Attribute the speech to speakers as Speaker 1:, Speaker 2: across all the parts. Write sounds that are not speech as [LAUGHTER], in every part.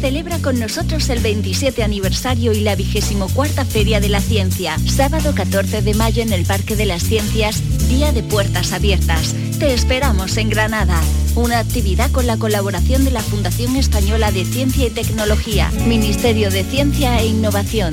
Speaker 1: Celebra con nosotros el 27 aniversario y la 24 Feria de la Ciencia. Sábado 14 de mayo en el Parque de las Ciencias, Día de Puertas Abiertas. Te esperamos en Granada. Una actividad con la colaboración de la Fundación Española de Ciencia y Tecnología, Ministerio de Ciencia e Innovación.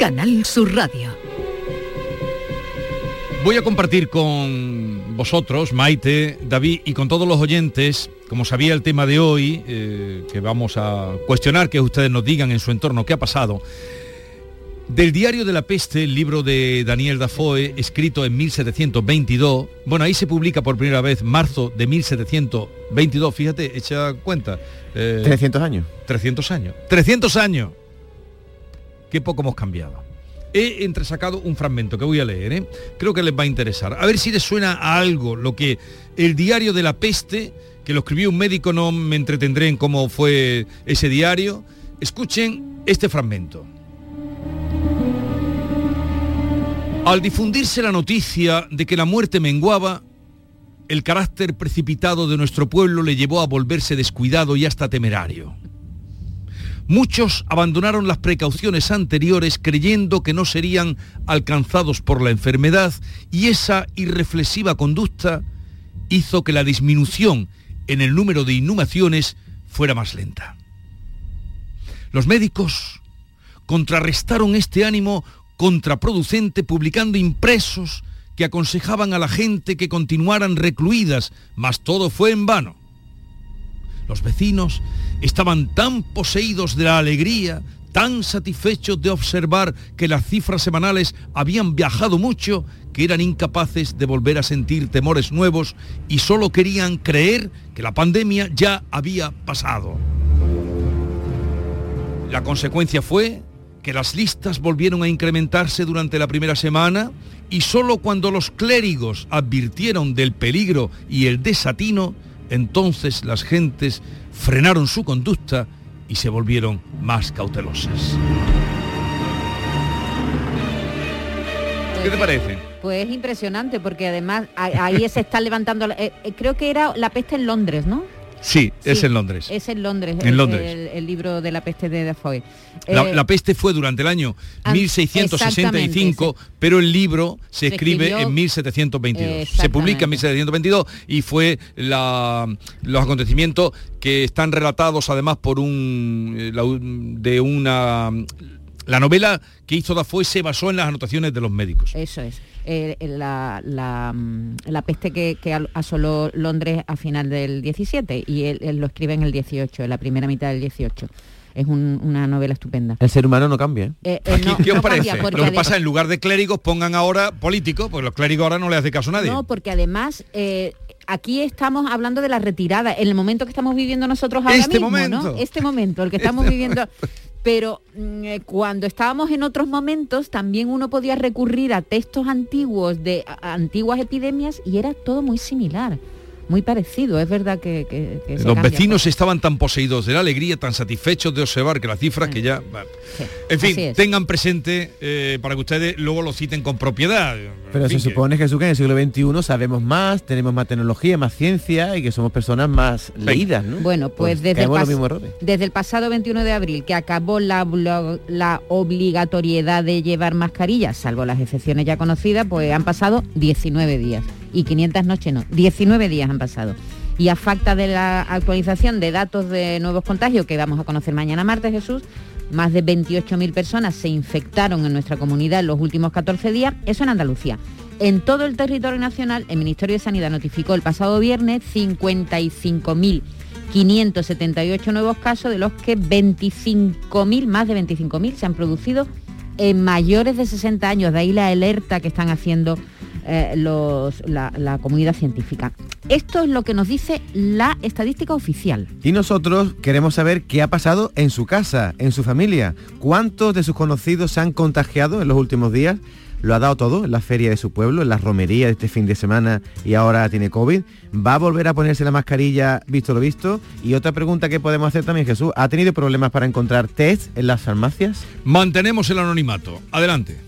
Speaker 2: Canal Sur Radio.
Speaker 3: Voy a compartir con vosotros, Maite, David y con todos los oyentes, como sabía el tema de hoy, eh, que vamos a cuestionar que ustedes nos digan en su entorno qué ha pasado. Del diario de la peste, el libro de Daniel Dafoe, escrito en 1722, bueno, ahí se publica por primera vez marzo de 1722, fíjate, echa cuenta.
Speaker 4: Eh, 300 años.
Speaker 3: 300 años. 300 años qué poco hemos cambiado. He entresacado un fragmento que voy a leer, ¿eh? creo que les va a interesar. A ver si les suena a algo lo que el diario de la peste, que lo escribió un médico, no me entretendré en cómo fue ese diario. Escuchen este fragmento. Al difundirse la noticia de que la muerte menguaba, el carácter precipitado de nuestro pueblo le llevó a volverse descuidado y hasta temerario. Muchos abandonaron las precauciones anteriores creyendo que no serían alcanzados por la enfermedad y esa irreflexiva conducta hizo que la disminución en el número de inhumaciones fuera más lenta. Los médicos contrarrestaron este ánimo contraproducente publicando impresos que aconsejaban a la gente que continuaran recluidas, mas todo fue en vano. Los vecinos estaban tan poseídos de la alegría, tan satisfechos de observar que las cifras semanales habían viajado mucho, que eran incapaces de volver a sentir temores nuevos y solo querían creer que la pandemia ya había pasado. La consecuencia fue que las listas volvieron a incrementarse durante la primera semana y solo cuando los clérigos advirtieron del peligro y el desatino, entonces las gentes frenaron su conducta y se volvieron más cautelosas. ¿Qué te parece?
Speaker 5: Pues es impresionante porque además ahí se está levantando, eh, eh, creo que era la peste en Londres, ¿no?
Speaker 3: Sí, es en Londres.
Speaker 5: Es en Londres.
Speaker 3: En
Speaker 5: el,
Speaker 3: Londres.
Speaker 5: El, libro de la peste de Defoe.
Speaker 3: La, la, peste fue durante el año 1665, pero el libro se, se escribe escribió, en 1722. Se publica en 1722 y fue la, los acontecimientos que están relatados además por un la, de una la novela que hizo Dafoe se basó en las anotaciones de los médicos.
Speaker 5: Eso es. Eh, la, la, la, peste que, que, asoló Londres a final del 17 y él, él, lo escribe en el 18, en la primera mitad del 18. Es un, una novela estupenda.
Speaker 4: El ser humano no cambia. ¿eh?
Speaker 5: Eh, eh,
Speaker 3: Aquí,
Speaker 5: no,
Speaker 3: ¿Qué os
Speaker 5: no
Speaker 3: parece?
Speaker 5: cambia
Speaker 3: Lo que pasa, en lugar de clérigos, pongan ahora políticos, porque los clérigos ahora no le hace caso a nadie.
Speaker 5: No, porque además eh, aquí estamos hablando de la retirada, en el momento que estamos viviendo nosotros ahora
Speaker 3: Este
Speaker 5: mismo,
Speaker 3: momento.
Speaker 5: ¿no? Este momento, el que [LAUGHS] estamos viviendo. Pero mm, eh, cuando estábamos en otros momentos también uno podía recurrir a textos antiguos de antiguas epidemias y era todo muy similar, muy parecido. Es verdad que, que- que se
Speaker 3: Los
Speaker 5: cambia,
Speaker 3: vecinos estaban tan poseídos de la alegría, tan satisfechos de observar que las cifras que ya... bueno.
Speaker 5: Sí,
Speaker 3: En fin, tengan presente eh, para que ustedes luego lo citen con propiedad.
Speaker 4: Pero
Speaker 3: En fin,
Speaker 4: se supone, Jesús, que en el siglo XXI sabemos más, tenemos más tecnología, más ciencia y que somos personas más leídas, ¿no?
Speaker 5: Bueno, pues, desde, el desde el pasado 21 de abril, que acabó la obligatoriedad de llevar mascarillas, salvo las excepciones ya conocidas, pues han pasado 19 días. Y 500 noches no, 19 días han pasado. Y a falta de la actualización de datos de nuevos contagios, que vamos a conocer mañana martes, Jesús, más de 28.000 personas se infectaron en nuestra comunidad en los últimos 14 días, eso en Andalucía. En todo el territorio nacional, el Ministerio de Sanidad notificó el pasado viernes 55.578 nuevos casos, de los que 25.000, más de 25.000, se han producido en mayores de 60 años. De ahí la alerta que están haciendo eh, los- la, la comunidad científica. Esto es lo que nos dice la estadística oficial.
Speaker 4: Y nosotros queremos saber qué ha pasado en su casa, en su familia. ¿Cuántos de sus conocidos se han contagiado en los últimos días? Lo ha dado todo en la feria de su pueblo, en la romería de este fin de semana y ahora tiene COVID. ¿Va a volver a ponerse la mascarilla visto lo visto? Y otra pregunta que podemos hacer también, Jesús, ¿ha tenido problemas para encontrar test en las farmacias?
Speaker 3: Mantenemos el anonimato. Adelante.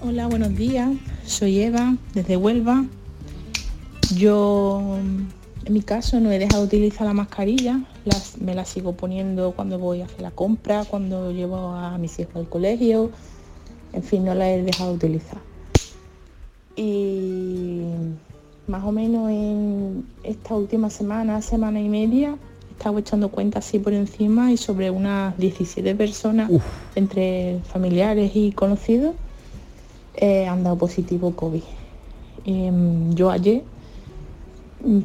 Speaker 6: Hola, buenos días. Soy Eva, desde Huelva. Yo, en mi caso, no he dejado de utilizar la mascarilla. Las- me la sigo poniendo cuando voy a hacer la compra, cuando llevo a mis hijos al colegio. En fin, no la he dejado de utilizar. Y más o menos en esta última semana, semana y media, he estado echando cuenta así por encima y sobre unas 17 personas, entre familiares y conocidos, eh, han dado positivo COVID. Em, yo ayer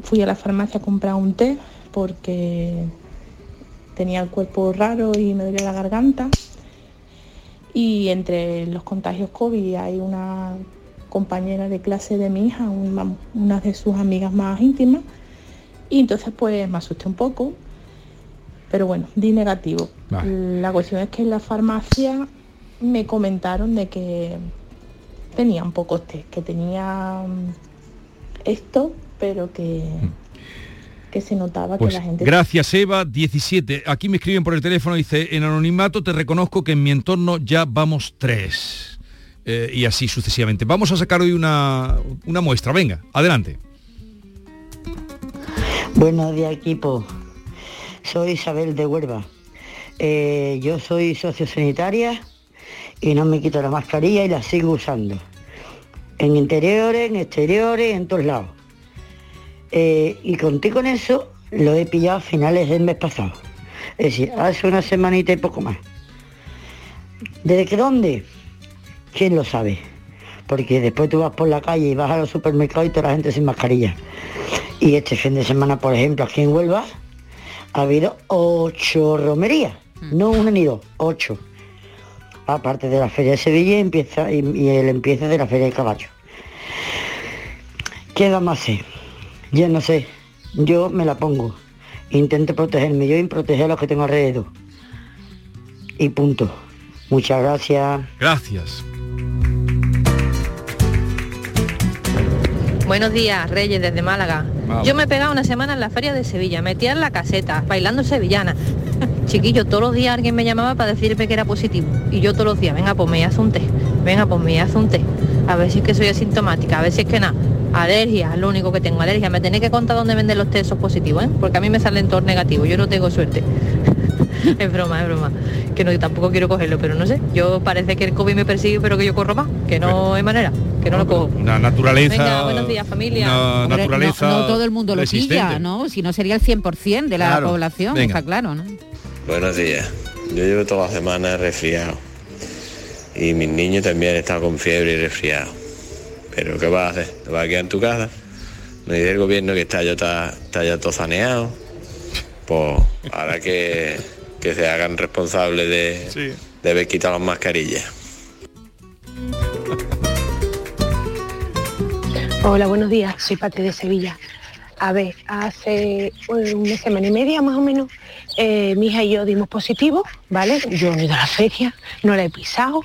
Speaker 6: fui a la farmacia a comprar un té porque tenía el cuerpo raro y me dolía la garganta. Y entre los contagios COVID hay una compañera de clase de mi hija, una, una de sus amigas más íntimas. Y entonces pues me asusté un poco. Pero bueno, di negativo. La cuestión es que en la farmacia me comentaron de que tenían pocos test, que tenían esto, pero que, que se notaba
Speaker 3: Pues
Speaker 6: que la gente...
Speaker 3: gracias Eva, 17. Aquí me escriben por el teléfono, dice, en anonimato te reconozco que en mi entorno ya vamos tres. Eh, y así sucesivamente. Vamos a sacar hoy una, una muestra. Venga, adelante.
Speaker 7: Buenos días equipo, soy Isabel de Huelva. Eh, yo soy sociosanitaria y no me quito la mascarilla y la sigo usando. En interiores, en exteriores, en todos lados. Eh, y conté con eso, lo he pillado a finales del mes pasado. Es decir, hace una semanita y poco más. ¿Desde qué dónde? ¿Quién lo sabe? Porque después tú vas por la calle y vas a los supermercados y toda la gente sin mascarilla. Y este fin de semana, por ejemplo, aquí en Huelva, ha habido ocho romerías. No una ni dos, ocho. Aparte de la Feria de Sevilla empieza, y, y el empiece de la Feria de Caballo. ¿Qué da más sé? Yo no sé. Yo me la pongo. Intento protegerme yo y proteger a los que tengo alrededor. Y punto. Muchas gracias.
Speaker 3: Gracias.
Speaker 8: Buenos días, Reyes, desde Málaga. Yo me he pegado una semana en la feria de Sevilla, metida en la caseta, bailando sevillana. Chiquillo, todos los días alguien me llamaba para decirme que era positivo. Y yo todos los días, venga, pues me haz un té. Venga, pues me haz un té. A ver si es que soy asintomática, a ver si es que nada. Alergia, es lo único que tengo, alergia. Me tenéis que contar dónde venden los té esos positivos, ¿eh? Porque a mí me salen todos negativos, yo no tengo suerte. [LAUGHS] es broma, es broma. Que no, tampoco quiero cogerlo, pero no sé. Yo parece que el COVID me persigue, pero que yo corro más. Que no hay manera, que no lo cojo.
Speaker 3: Una naturaleza.
Speaker 8: Venga, buenos días, familia.
Speaker 3: Una
Speaker 5: Hombre,
Speaker 3: naturaleza.
Speaker 5: no, no todo el mundo lo
Speaker 3: resistente.
Speaker 5: pilla, ¿no? Si no sería el 100% de la
Speaker 3: Claro.
Speaker 5: población,
Speaker 3: Venga.
Speaker 5: está claro, ¿no?
Speaker 9: Buenos días. Yo llevo toda la semana resfriado. Y mis niños también están con fiebre y resfriado. Pero ¿qué vas a hacer? ¿Te vas a quedar en tu casa? Me dice el gobierno que está ya, está, está ya todo saneado. Pues ahora que, que se hagan responsables de, de haber quitado las mascarillas.
Speaker 10: Hola, buenos días. Soy Pati de Sevilla. A ver, hace una semana y media más o menos, eh, mi hija y yo dimos positivo, ¿vale? Yo no he ido a la feria, no la he pisado.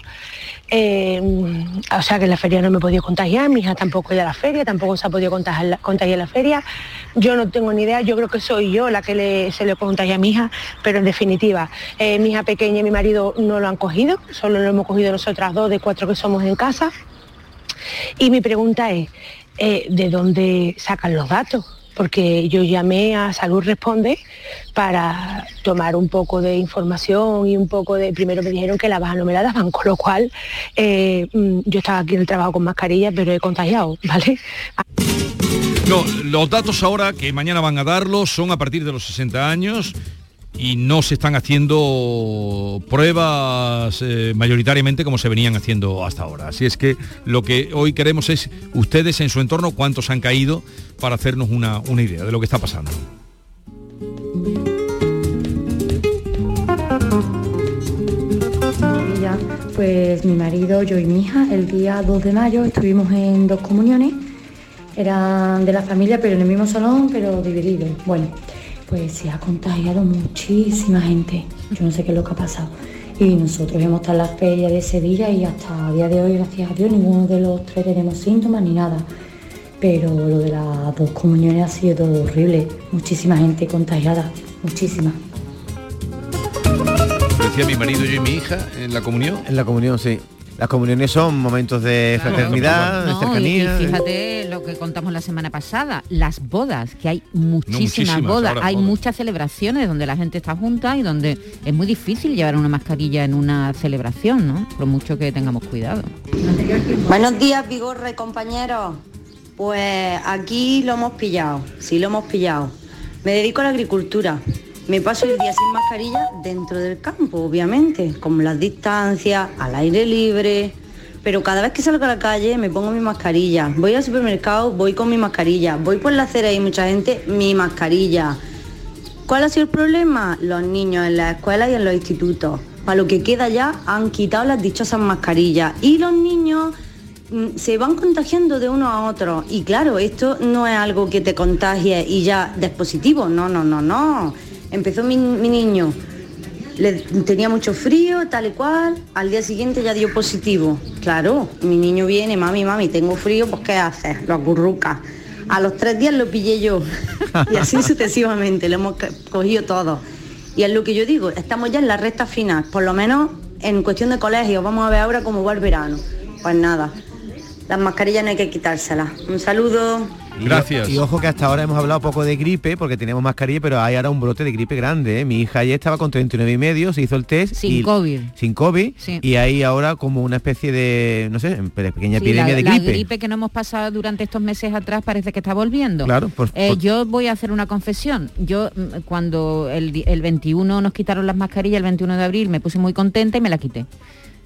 Speaker 10: eh, o sea que en la feria no me he podido contagiar, mi hija tampoco ha ido a la feria, tampoco se ha podido contagiar, la feria. Yo no tengo ni idea, yo creo que soy yo la que le- se le contagia a mi hija, pero en definitiva, eh, mi hija pequeña y mi marido no lo han cogido, solo lo hemos cogido nosotras dos de cuatro que somos en casa. Y mi pregunta es, eh, ¿de dónde sacan los datos? Porque yo llamé a Salud Responde para tomar un poco de información y un poco de... Primero me dijeron que la baja no me la daban, [LAUGHS] con lo cual eh, mm, yo estaba aquí en el trabajo con mascarilla, pero he contagiado, [LAUGHS] ¿vale?
Speaker 3: No, los datos ahora que mañana van a darlos son a partir de los 60 años y no se están haciendo pruebas eh, mayoritariamente como se venían haciendo hasta ahora. Así es que lo que hoy queremos es ustedes en su entorno cuántos han caído para hacernos una, una idea de lo que está pasando.
Speaker 11: Pues mi marido, yo y mi hija, el día 2 de mayo estuvimos en dos comuniones, eran de la familia, pero en el mismo salón, pero divididos. Bueno, pues se ha contagiado muchísima gente, yo no sé qué es lo que ha pasado. Y nosotros hemos estado en la feria de Sevilla y hasta el día de hoy, gracias a Dios, ninguno de los tres tenemos síntomas ni nada. Pero lo de las dos comuniones ha sido horrible, muchísima gente contagiada, muchísima.
Speaker 3: Decía mi marido, y mi hija en la comunión.
Speaker 4: En la comunión, sí. Las comuniones son momentos de fraternidad, de
Speaker 5: No, y, y
Speaker 4: cercanía.
Speaker 5: fíjate lo que contamos la semana pasada, las bodas, que hay muchísimas,
Speaker 4: muchísimas,
Speaker 5: bodas, hay
Speaker 4: bodas.
Speaker 5: muchas celebraciones donde la gente está junta y donde es muy difícil llevar una mascarilla en una celebración, ¿no? Por mucho que tengamos cuidado.
Speaker 12: Buenos días, Vigorra y compañeros. Pues aquí lo hemos pillado, sí lo hemos pillado. Me dedico a la agricultura. Me paso el día sin mascarilla dentro del campo, obviamente, con las distancias, al aire libre. Pero cada vez que salgo a la calle me pongo mi mascarilla. Voy al supermercado, voy con mi mascarilla. Voy por la acera y mucha gente, mi mascarilla. ¿Cuál ha sido el problema? Los niños en las escuelas y en los institutos. Para lo que queda ya han quitado las dichosas mascarillas. Y los niños mm, se van contagiando de uno a otro. Y claro, esto no es algo que te contagie y ya des positivo. No, no, no, no. Empezó mi, mi niño, le, tenía mucho frío, tal y cual. Al día siguiente ya dio positivo. Claro, mi niño viene, mami, mami, tengo frío, pues ¿qué haces? Lo acurruca. A los tres días lo pillé yo. [LAUGHS] y así sucesivamente, lo hemos cogido todo. Y es lo que yo digo, estamos ya en la recta final, por lo menos en cuestión de colegio, vamos a ver ahora cómo va el verano. Pues nada, las mascarillas no hay que quitárselas. Un saludo.
Speaker 3: Gracias.
Speaker 4: Y, ojo que hasta ahora hemos hablado poco de gripe porque teníamos mascarilla, pero hay ahora un brote de gripe grande. ¿eh? Mi hija ayer estaba con 39 y medio, se hizo el test.
Speaker 5: Sin
Speaker 4: y-
Speaker 5: COVID.
Speaker 4: Sin COVID.
Speaker 5: Sí.
Speaker 4: Y hay ahora como una especie de, no sé, pequeña
Speaker 5: Sí,
Speaker 4: epidemia
Speaker 5: la,
Speaker 4: de
Speaker 5: la
Speaker 4: gripe.
Speaker 5: gripe que no hemos pasado durante estos meses atrás parece que está volviendo.
Speaker 4: Claro, por-
Speaker 5: Eh,
Speaker 4: por-
Speaker 5: yo voy a hacer una confesión. Yo mm, cuando el, el 21 nos quitaron las mascarillas, el 21 de abril, me puse muy contenta y me la quité.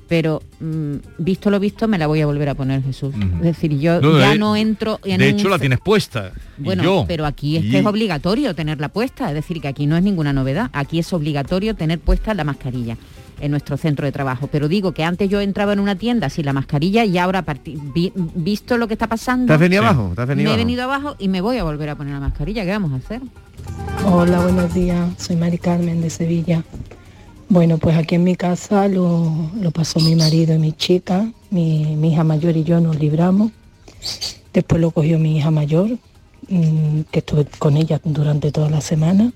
Speaker 5: Pero mm, visto lo visto, me la voy a volver a poner, Jesús. Es decir, yo
Speaker 3: No,
Speaker 5: ya
Speaker 3: de-
Speaker 5: no entro en
Speaker 3: De
Speaker 5: un
Speaker 3: hecho la tienes puesta. y
Speaker 5: Bueno,
Speaker 3: yo.
Speaker 5: pero aquí es
Speaker 3: Y-
Speaker 5: que es obligatorio tenerla puesta, es decir, que aquí no es ninguna novedad, aquí es obligatorio tener puesta la mascarilla en nuestro centro de trabajo. Pero digo que antes yo entraba en una tienda sin la mascarilla y ahora, vi- visto lo que está pasando,
Speaker 4: ¿Te has venido abajo? ¿Te has venido
Speaker 5: me he venido abajo y me voy a volver a poner la mascarilla. ¿Qué vamos a hacer?
Speaker 13: Hola, buenos días. Soy Mari Carmen de Sevilla. Bueno, pues aquí en mi casa lo, pasó mi marido y mi chica. Mi, mi hija mayor y yo nos libramos. Después lo cogió mi hija mayor, mm, que estuve con ella durante toda la semana.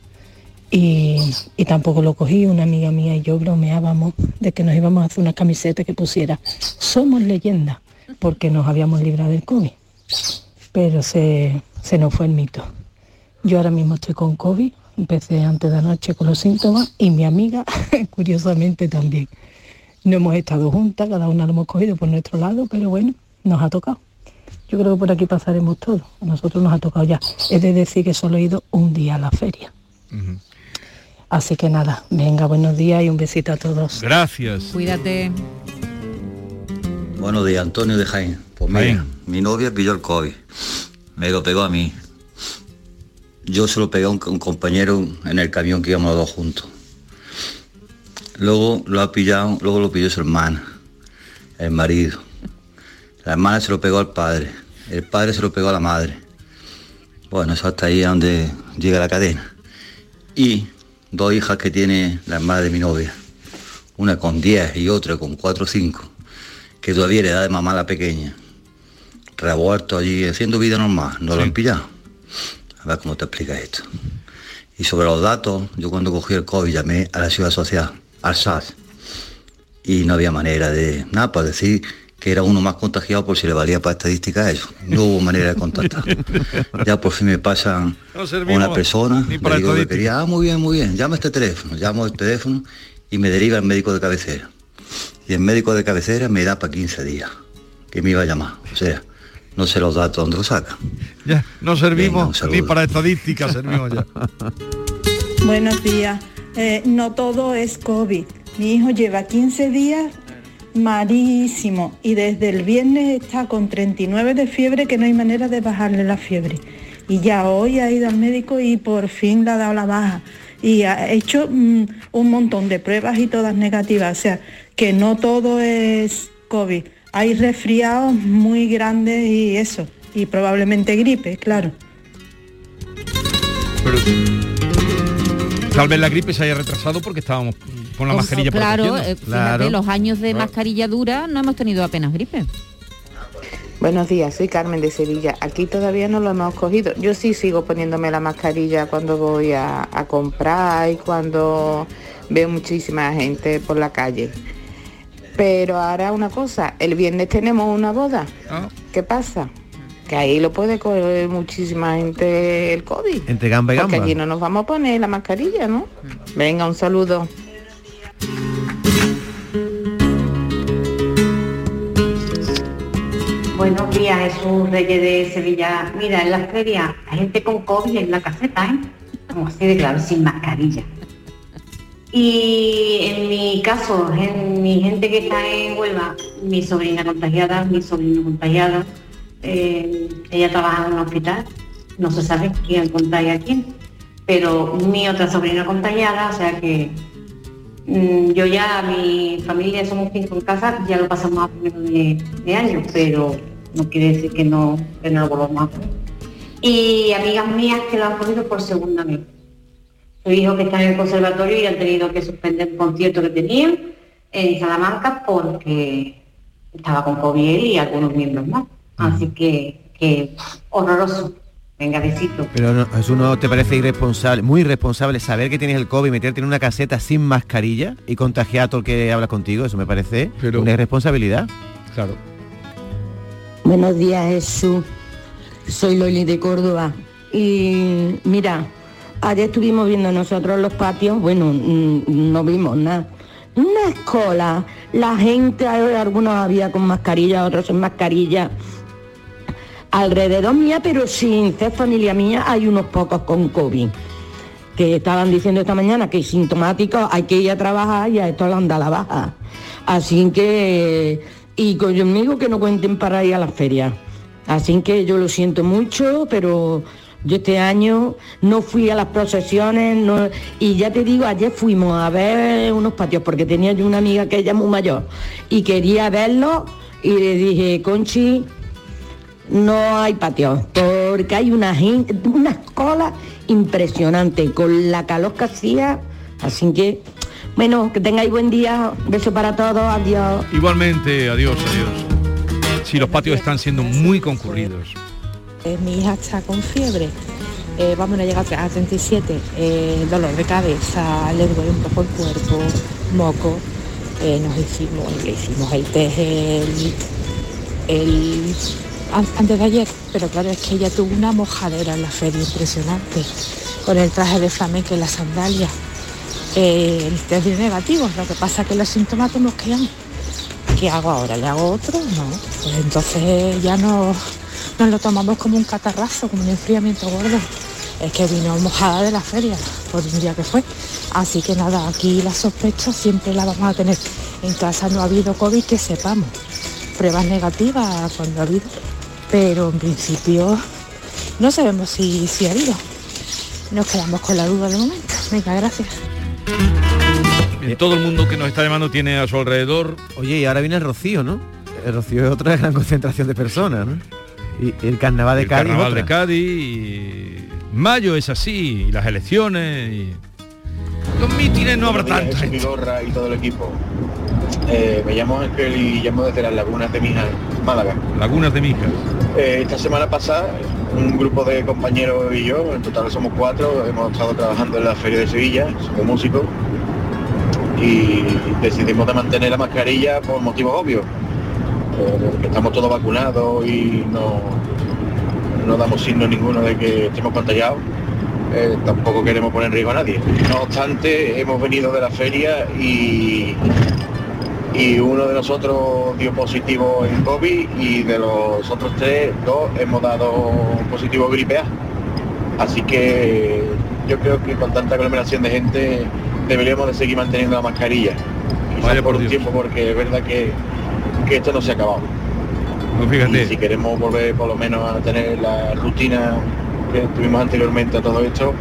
Speaker 13: Y, y tampoco lo cogí. Una amiga mía y yo bromeábamos de que nos íbamos a hacer una camiseta que pusiera Somos leyenda, porque nos habíamos librado del COVID. Pero se, se nos fue el mito. Yo ahora mismo estoy con COVID, empecé antes de anoche con los síntomas y mi amiga, [LAUGHS] curiosamente también. No hemos estado juntas, cada una lo hemos cogido por nuestro lado, pero bueno, nos ha tocado. Yo creo que por aquí pasaremos todos. A nosotros nos ha tocado ya. Es de decir que solo he ido un día a la feria. Así que nada, venga, buenos días y un besito a todos.
Speaker 3: Gracias.
Speaker 5: Cuídate.
Speaker 14: Buenos días, Antonio de Jaén. Pues mira, mi novia pilló el COVID. Me lo pegó a mí. Yo se lo pegué a un, un compañero en el camión que íbamos los dos juntos. Luego lo ha pillado, luego lo pilló su hermana, el marido. La hermana se lo pegó al padre. El padre se lo pegó a la madre. Bueno, eso hasta ahí a donde llega la cadena. Y dos hijas que tiene la hermana de mi novia. Una con 10 y otra con 4 o 5. Que todavía le da de mamá a la pequeña. Revuelto allí haciendo vida normal. No lo han pillado. A ver cómo te explica esto. Y sobre los datos, yo cuando cogí el COVID llamé a la ciudad social, al SAS. Y no había manera de, nada, para decir que era uno más contagiado por si le valía para estadística eso. No hubo manera de contactar. [LAUGHS] ya por fin me pasan
Speaker 3: No
Speaker 14: a una persona,
Speaker 3: ni
Speaker 14: le
Speaker 3: para
Speaker 14: digo que quería, ah, muy bien, muy bien, llama a este teléfono, llamo el teléfono y me deriva al médico de cabecera. Y el médico de cabecera me da para 15 días, que me iba a llamar. O sea, no sé los datos dónde lo saca.
Speaker 3: Ya, no servimos
Speaker 14: Venga,
Speaker 3: ni para estadística, servimos ya. [LAUGHS]
Speaker 6: Buenos días. Eh, no todo es COVID. Mi hijo lleva 15 días malísimo y desde el viernes está con 39 de fiebre que no hay manera de bajarle la fiebre. Y ya hoy ha ido al médico y por fin le ha dado la baja. Y ha hecho mm, un montón de pruebas y todas negativas. O sea, que no todo es COVID. Hay resfriados muy grandes y eso. Y probablemente gripe, claro.
Speaker 3: Pero tal vez la gripe se haya retrasado porque estábamos con la
Speaker 5: O-
Speaker 3: mascarilla
Speaker 5: claro, eh, fíjate, los años de
Speaker 3: Claro.
Speaker 5: mascarilla dura no hemos tenido apenas gripe.
Speaker 15: Buenos días, soy Carmen de Sevilla. Aquí todavía no lo hemos cogido. Yo sí sigo poniéndome la mascarilla cuando voy a, a comprar y cuando veo muchísima gente por la calle. Pero ahora una cosa, el viernes tenemos una boda. ¿Qué pasa? Que ahí lo puede coger muchísima gente el COVID.
Speaker 4: Entre gamba y
Speaker 15: Porque
Speaker 4: gamba.
Speaker 15: allí no nos vamos a poner la mascarilla, ¿no? Venga, un saludo.
Speaker 16: Buenos días, Jesús Reyes de Sevilla. Mira, en las ferias hay gente con COVID en la caseta, ¿eh? Como así de claro, sin mascarilla. Y en mi caso, en mi gente que está en Huelva, mi sobrina contagiada, mi sobrino contagiado, eh, ella trabaja en un hospital, no se sabe quién contagia a quién, pero mi otra sobrina contagiada, o sea que mm, yo ya, mi familia somos cinco en casa, ya lo pasamos a primero de, de año, pero no quiere decir que no, que no lo volvamos a hacer. Y amigas mías que lo han cogido por segunda vez. Su hijo que está en el conservatorio y han tenido que suspender un concierto que tenían en Salamanca porque estaba con COVID y algunos miembros más. Así que, que horroroso. Venga, besito.
Speaker 4: Pero no, ¿eso no te parece irresponsable, muy irresponsable saber que tienes el COVID, meterte en una caseta sin mascarilla y contagiar a todo el que habla contigo? Eso me parece una irresponsabilidad.
Speaker 3: Claro.
Speaker 17: Buenos días, Jesús. Soy Loli de Córdoba. Y mira, ayer estuvimos viendo nosotros los patios, bueno, mm, no vimos nada. Una escuela, la gente, algunos había con mascarilla, otros sin mascarilla. Alrededor mía, pero sin ser familia mía, hay unos pocos con COVID. Que estaban diciendo esta mañana que sintomáticos hay que ir a trabajar y a esto le anda la baja. Así que, y conmigo que no cuenten para ir a las ferias. Así que yo lo siento mucho, pero yo este año no fui a las procesiones no- y ya te digo, ayer fuimos a ver unos patios porque tenía yo una amiga que ella es muy mayor y quería verlo y le dije, Conchi, no hay patios porque hay una gente, unas colas con la calor que hacía, así que bueno, que tengáis buen día, beso para todos, adiós.
Speaker 3: Igualmente, adiós, adiós. Sí, los patios están siendo muy concurridos.
Speaker 13: Eh, mi hija está con fiebre, eh, vamos a llegar a 37, eh, dolor de cabeza, le duele un poco el cuerpo, moco. Eh, nos hicimos, le hicimos el test el, el- an- antes de ayer, pero claro, es que ella tuvo una mojadera en la feria impresionante, con el traje de flamenco y las sandalias. Eh, el test dio negativo, lo que pasa es que los síntomas nos quedan. ¿Qué hago ahora? ¿Le hago otro? No. Pues entonces ya no nos lo tomamos como un catarrazo, como un enfriamiento gordo. Es que vino mojada de la feria, por un día que fue. Así que nada, aquí la sospecha siempre la vamos a tener. En casa no ha habido COVID que sepamos. Pruebas negativas cuando ha habido. Pero en principio no sabemos si, si ha habido. Nos quedamos con la duda de momento. Venga, gracias.
Speaker 3: Bien, todo el mundo que nos está llamando tiene a su alrededor.
Speaker 4: Oye, y ahora viene el rocío, ¿no? El rocío es otra gran concentración de personas, ¿no? Y el carnaval de
Speaker 3: el
Speaker 4: Cádiz.
Speaker 3: carnaval
Speaker 4: otra.
Speaker 3: de Cádiz. y Mayo es así, y las elecciones. y- Los mítines no habrá.
Speaker 18: Vigorra y todo el equipo. Eh, me llamo Ángel y llamo desde las lagunas de Mijas, Málaga.
Speaker 3: Lagunas de Mijas.
Speaker 18: Eh, esta semana pasada, un grupo de compañeros y yo, en total somos cuatro, hemos estado trabajando en la Feria de Sevilla, somos músicos, y decidimos de mantener la mascarilla por motivos obvios. Estamos todos vacunados y no, no damos signo ninguno de que estemos contagiados. Eh, tampoco queremos poner en riesgo a nadie. No obstante, hemos venido de la feria y, y uno de nosotros dio positivo en COVID y de los otros tres, dos hemos dado positivo gripe A. Así que yo creo que con tanta aglomeración de gente deberíamos de seguir manteniendo la mascarilla. Quizás
Speaker 3: Vaya
Speaker 18: por
Speaker 3: por
Speaker 18: un tiempo porque es verdad que, que esto no se ha acabado.
Speaker 3: No, fíjate.
Speaker 18: Y si queremos volver por lo menos a tener la rutina que tuvimos anteriormente a todo esto,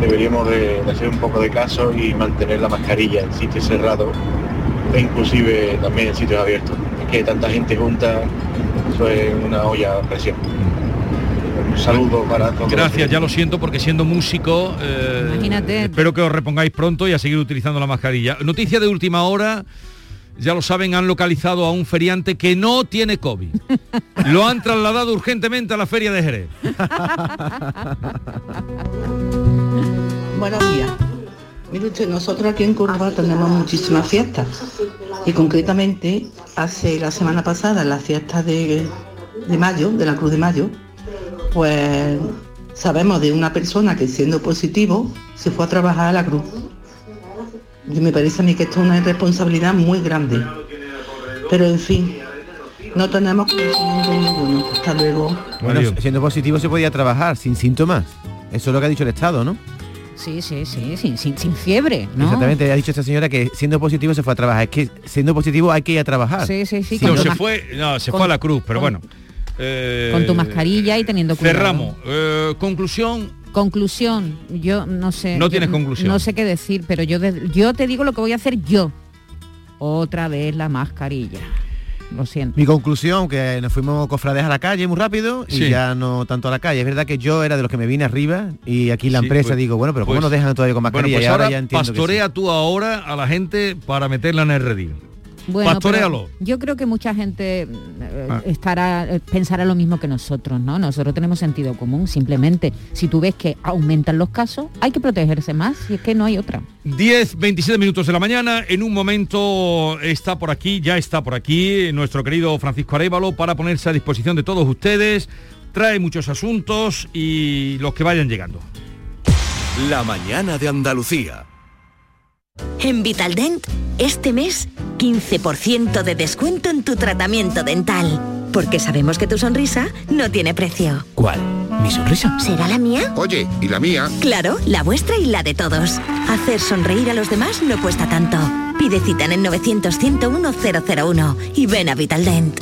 Speaker 18: deberíamos de, de hacer un poco de caso y mantener la mascarilla en sitios cerrados e inclusive también en sitios abiertos. Es que tanta gente junta, eso es una olla a presión. Un saludo para todos.
Speaker 3: Gracias, ya lo siento porque siendo músico, eh,
Speaker 5: Imagínate.
Speaker 3: espero que os repongáis pronto y a seguir utilizando la mascarilla. Noticia de última hora, ya lo saben, han localizado a un feriante que no tiene COVID. [LAUGHS] Lo han trasladado urgentemente a la feria de Jerez.
Speaker 19: Buenos días. Mire usted, nosotros aquí en Córdoba tenemos muchísimas fiestas y concretamente hace la semana pasada, la fiesta de, de mayo, de la Cruz de Mayo, pues sabemos de una persona que siendo positivo se fue a trabajar a la Cruz. Y me parece a mí que esto es una irresponsabilidad muy grande. Pero en fin, no tenemos conocimiento ninguno. Hasta luego.
Speaker 4: Bueno, siendo positivo se podía trabajar sin síntomas. Eso es lo que ha dicho el Estado, ¿no?
Speaker 5: Sí, sí, sí, sin, sin, sin fiebre, ¿no?
Speaker 4: Exactamente, ha dicho esta señora que siendo positivo se fue a trabajar. Es que siendo positivo hay que ir a trabajar.
Speaker 5: Sí, sí, sí.
Speaker 3: No, se fue, no, se
Speaker 5: con-
Speaker 3: fue a la cruz, pero
Speaker 5: con-
Speaker 3: bueno. Eh,
Speaker 5: Con tu mascarilla y teniendo cuidado.
Speaker 3: Cerramos. Eh, conclusión,
Speaker 5: Conclusión, yo no sé.
Speaker 3: No
Speaker 5: yo
Speaker 3: tienes conclusión.
Speaker 5: No sé qué decir, pero yo, de- yo te digo lo que voy a hacer yo. Otra vez la mascarilla. Lo siento.
Speaker 4: Mi conclusión, que nos fuimos cofrades a la calle muy rápido y
Speaker 3: Sí.
Speaker 4: ya no tanto a la calle. Es verdad que yo era de los que me vine arriba y aquí la
Speaker 3: Sí,
Speaker 4: empresa
Speaker 3: pues-
Speaker 4: digo, bueno, pero ¿cómo
Speaker 3: pues-
Speaker 4: nos dejan todavía con
Speaker 3: bueno,
Speaker 4: mascarilla?
Speaker 3: pues
Speaker 4: y ahora,
Speaker 3: ahora
Speaker 4: ya entiendo que sí.
Speaker 3: pastorea tú ahora a la gente para meterla en el redil.
Speaker 5: Bueno,
Speaker 3: Pastoréalo.
Speaker 5: pero yo creo que mucha gente eh,
Speaker 3: Ah.
Speaker 5: estará eh, pensará lo mismo que nosotros, ¿no? Nosotros tenemos sentido común. Simplemente, si tú ves que aumentan los casos, hay que protegerse más y es que no hay otra.
Speaker 3: 10, 27 minutos de la mañana. En un momento está por aquí, ya está por aquí nuestro querido Francisco Arevalo para ponerse a disposición de todos ustedes. Trae muchos asuntos y los que vayan llegando.
Speaker 20: La mañana de Andalucía.
Speaker 21: En Vitaldent, este mes, 15% de descuento en tu tratamiento dental. Porque sabemos que tu sonrisa no tiene precio.
Speaker 22: ¿Cuál? ¿Mi sonrisa?
Speaker 21: ¿Será la mía?
Speaker 23: Oye, ¿y la mía?
Speaker 21: Claro, la vuestra y la de todos. Hacer sonreír a los demás no cuesta tanto. Pide cita en el 900-101-001 y ven a Vitaldent.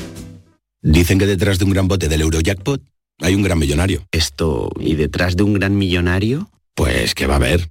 Speaker 24: Dicen que detrás de un gran bote del Eurojackpot hay un gran millonario.
Speaker 25: Esto, ¿y detrás de un gran millonario?
Speaker 24: Pues que va a haber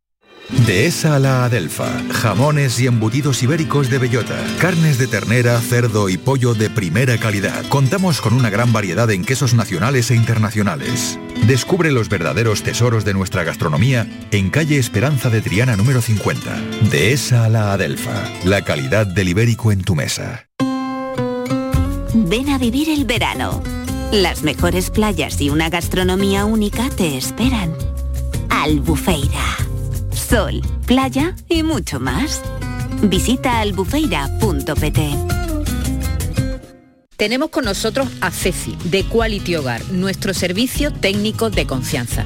Speaker 20: Dehesa a la Adelfa. Jamones y embutidos ibéricos de bellota. Carnes de ternera, cerdo y pollo de primera calidad. Contamos con una gran variedad en quesos nacionales e internacionales. Descubre los verdaderos tesoros de nuestra gastronomía en calle Esperanza de Triana número 50. Dehesa a la Adelfa. La calidad del ibérico en tu mesa.
Speaker 21: Ven a vivir el verano. Las mejores playas y una gastronomía única te esperan. Albufeira. Sol, playa y mucho más. Visita albufeira.pt.
Speaker 5: Tenemos con nosotros a Ceci, de Quality Hogar, nuestro servicio técnico de confianza.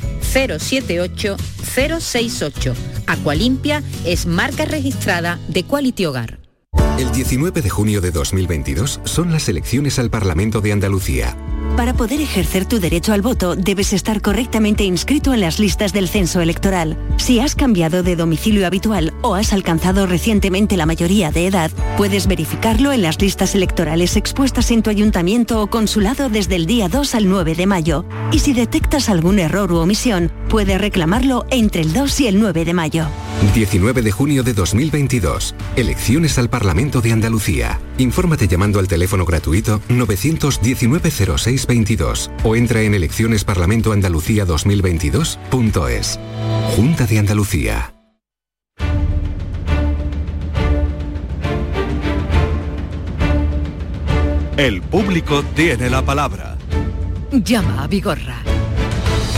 Speaker 5: 078 068. Aqualimpia es marca registrada de Quality Hogar.
Speaker 26: El 19 de junio de 2022 son las elecciones al Parlamento de Andalucía.
Speaker 27: Para poder ejercer tu derecho al voto, debes estar correctamente inscrito en las listas del censo electoral. Si has cambiado de domicilio habitual o has alcanzado recientemente la mayoría de edad, puedes verificarlo en las listas electorales expuestas en tu ayuntamiento o consulado desde el día 2 al 9 de mayo. Y si detectas algún error u omisión, puedes reclamarlo entre el 2 y el 9 de mayo.
Speaker 26: 19 de junio de 2022. Elecciones al Parlamento de Andalucía. Infórmate llamando al teléfono gratuito 919-0622 o entra en eleccionesparlamentoandalucía2022.es. Junta de Andalucía.
Speaker 28: El público tiene la palabra.
Speaker 5: Llama a Vigorra.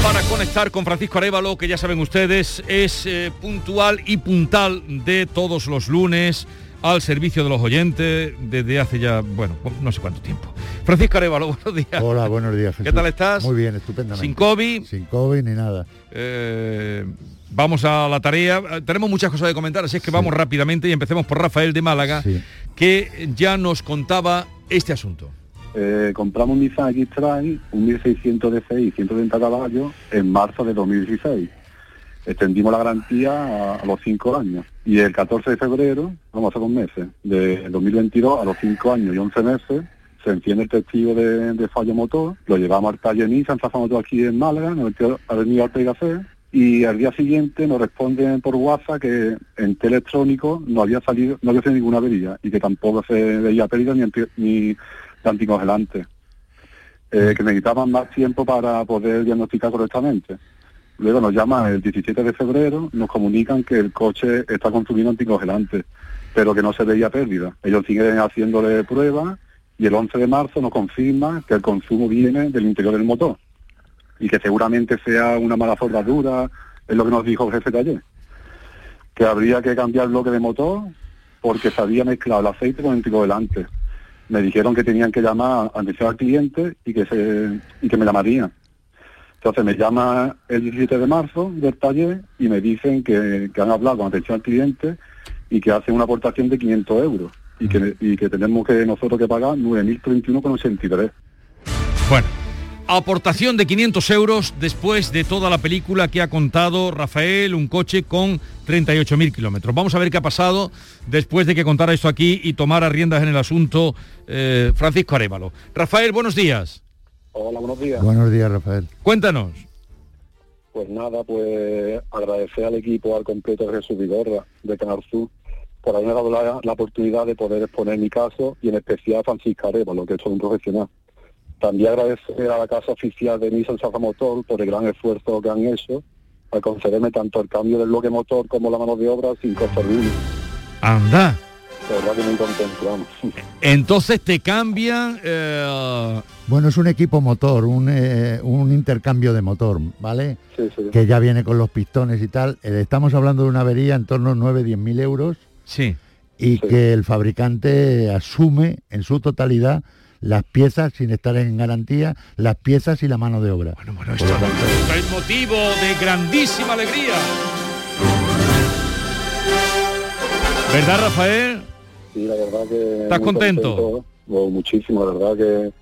Speaker 3: Para conectar con Francisco Arevalo, que ya saben ustedes, es eh, puntual y puntal de todos los lunes al servicio de los oyentes desde hace ya, bueno, no sé cuánto tiempo. Francisco Arevalo, [LAUGHS] buenos días.
Speaker 29: Hola, buenos días.
Speaker 3: ¿Qué tal estás?
Speaker 29: Muy bien, estupendamente.
Speaker 3: Sin COVID.
Speaker 29: Sin COVID ni nada.
Speaker 3: Eh, vamos a la tarea. Eh, Tenemos muchas cosas de comentar, así es que vamos rápidamente y empecemos por Rafael de Málaga, que ya nos contaba este asunto.
Speaker 30: Eh, compramos un Nissan X-Trail, un 1600 DCI, 130 caballos, en marzo de 2016. Extendimos la garantía a, los 5 años. Y el 14 de febrero, vamos a dos meses, de 2022 a los 5 años y 11 meses, se enciende el testigo de, fallo motor, lo llevamos al taller Nissan, Motor aquí en Málaga, en el Avenida Ortega C, y al día siguiente nos responden por WhatsApp que en electrónico no había salido, no había salido ninguna avería y que tampoco se veía pérdida ni, anti- ni anticongelante. Eh, que necesitaban más tiempo para poder diagnosticar correctamente. Luego nos llaman el 17 de febrero, nos comunican que el coche está consumiendo anticongelante, pero que no se veía pérdida. Ellos siguen haciéndole pruebas y el 11 de marzo nos confirma que el consumo viene del interior del motor y que seguramente sea una mala soldadura, es lo que nos dijo el jefe de ayer. Que habría que cambiar bloque de motor porque se había mezclado el aceite con el anticongelante. Me dijeron que tenían que llamar atención al cliente y que se y que me llamarían. Entonces me llama el 17 de marzo del taller y me dicen que, que han hablado con atención al cliente y que hacen una aportación de 500 euros y que, y que tenemos que nosotros que pagar 9.031,83.
Speaker 3: Bueno, Aportación de 500 euros después de toda la película que ha contado Rafael, un coche con 38.000 kilómetros. Vamos a ver qué ha pasado después de que contara esto aquí y tomara riendas en el asunto eh, Francisco Arevalo. Rafael, buenos días.
Speaker 30: Hola, buenos días.
Speaker 29: Buenos días, Rafael.
Speaker 3: Cuéntanos.
Speaker 30: Pues nada, pues agradecer al equipo al completo de Jesús Vigorra de Canal Sur por haberme dado la, la oportunidad de poder exponer mi caso y en especial a Francisca Arevalo, que es un profesional. También agradecer a la casa oficial de Nissan Safa Motor por el gran esfuerzo que han hecho al concederme tanto el cambio del bloque motor como la mano de obra sin costo alguno.
Speaker 3: Anda.
Speaker 30: De verdad que muy contento, vamos. [LAUGHS]
Speaker 3: Entonces te cambian... eh,
Speaker 29: Bueno, es un equipo motor, un, eh, un intercambio de motor, ¿vale?
Speaker 30: Sí, sí.
Speaker 29: Que ya viene con los pistones y tal. Eh, estamos hablando de una avería en torno a 9-10 mil euros.
Speaker 3: Sí.
Speaker 29: Y que el fabricante asume en su totalidad las piezas sin estar en garantía, las piezas y la mano de obra. Bueno,
Speaker 3: bueno, esto, esto es motivo de grandísima alegría. ¿Verdad, Rafael?
Speaker 30: Sí, la verdad que...
Speaker 3: ¿Estás contento?
Speaker 30: Bueno, muchísimo, la verdad que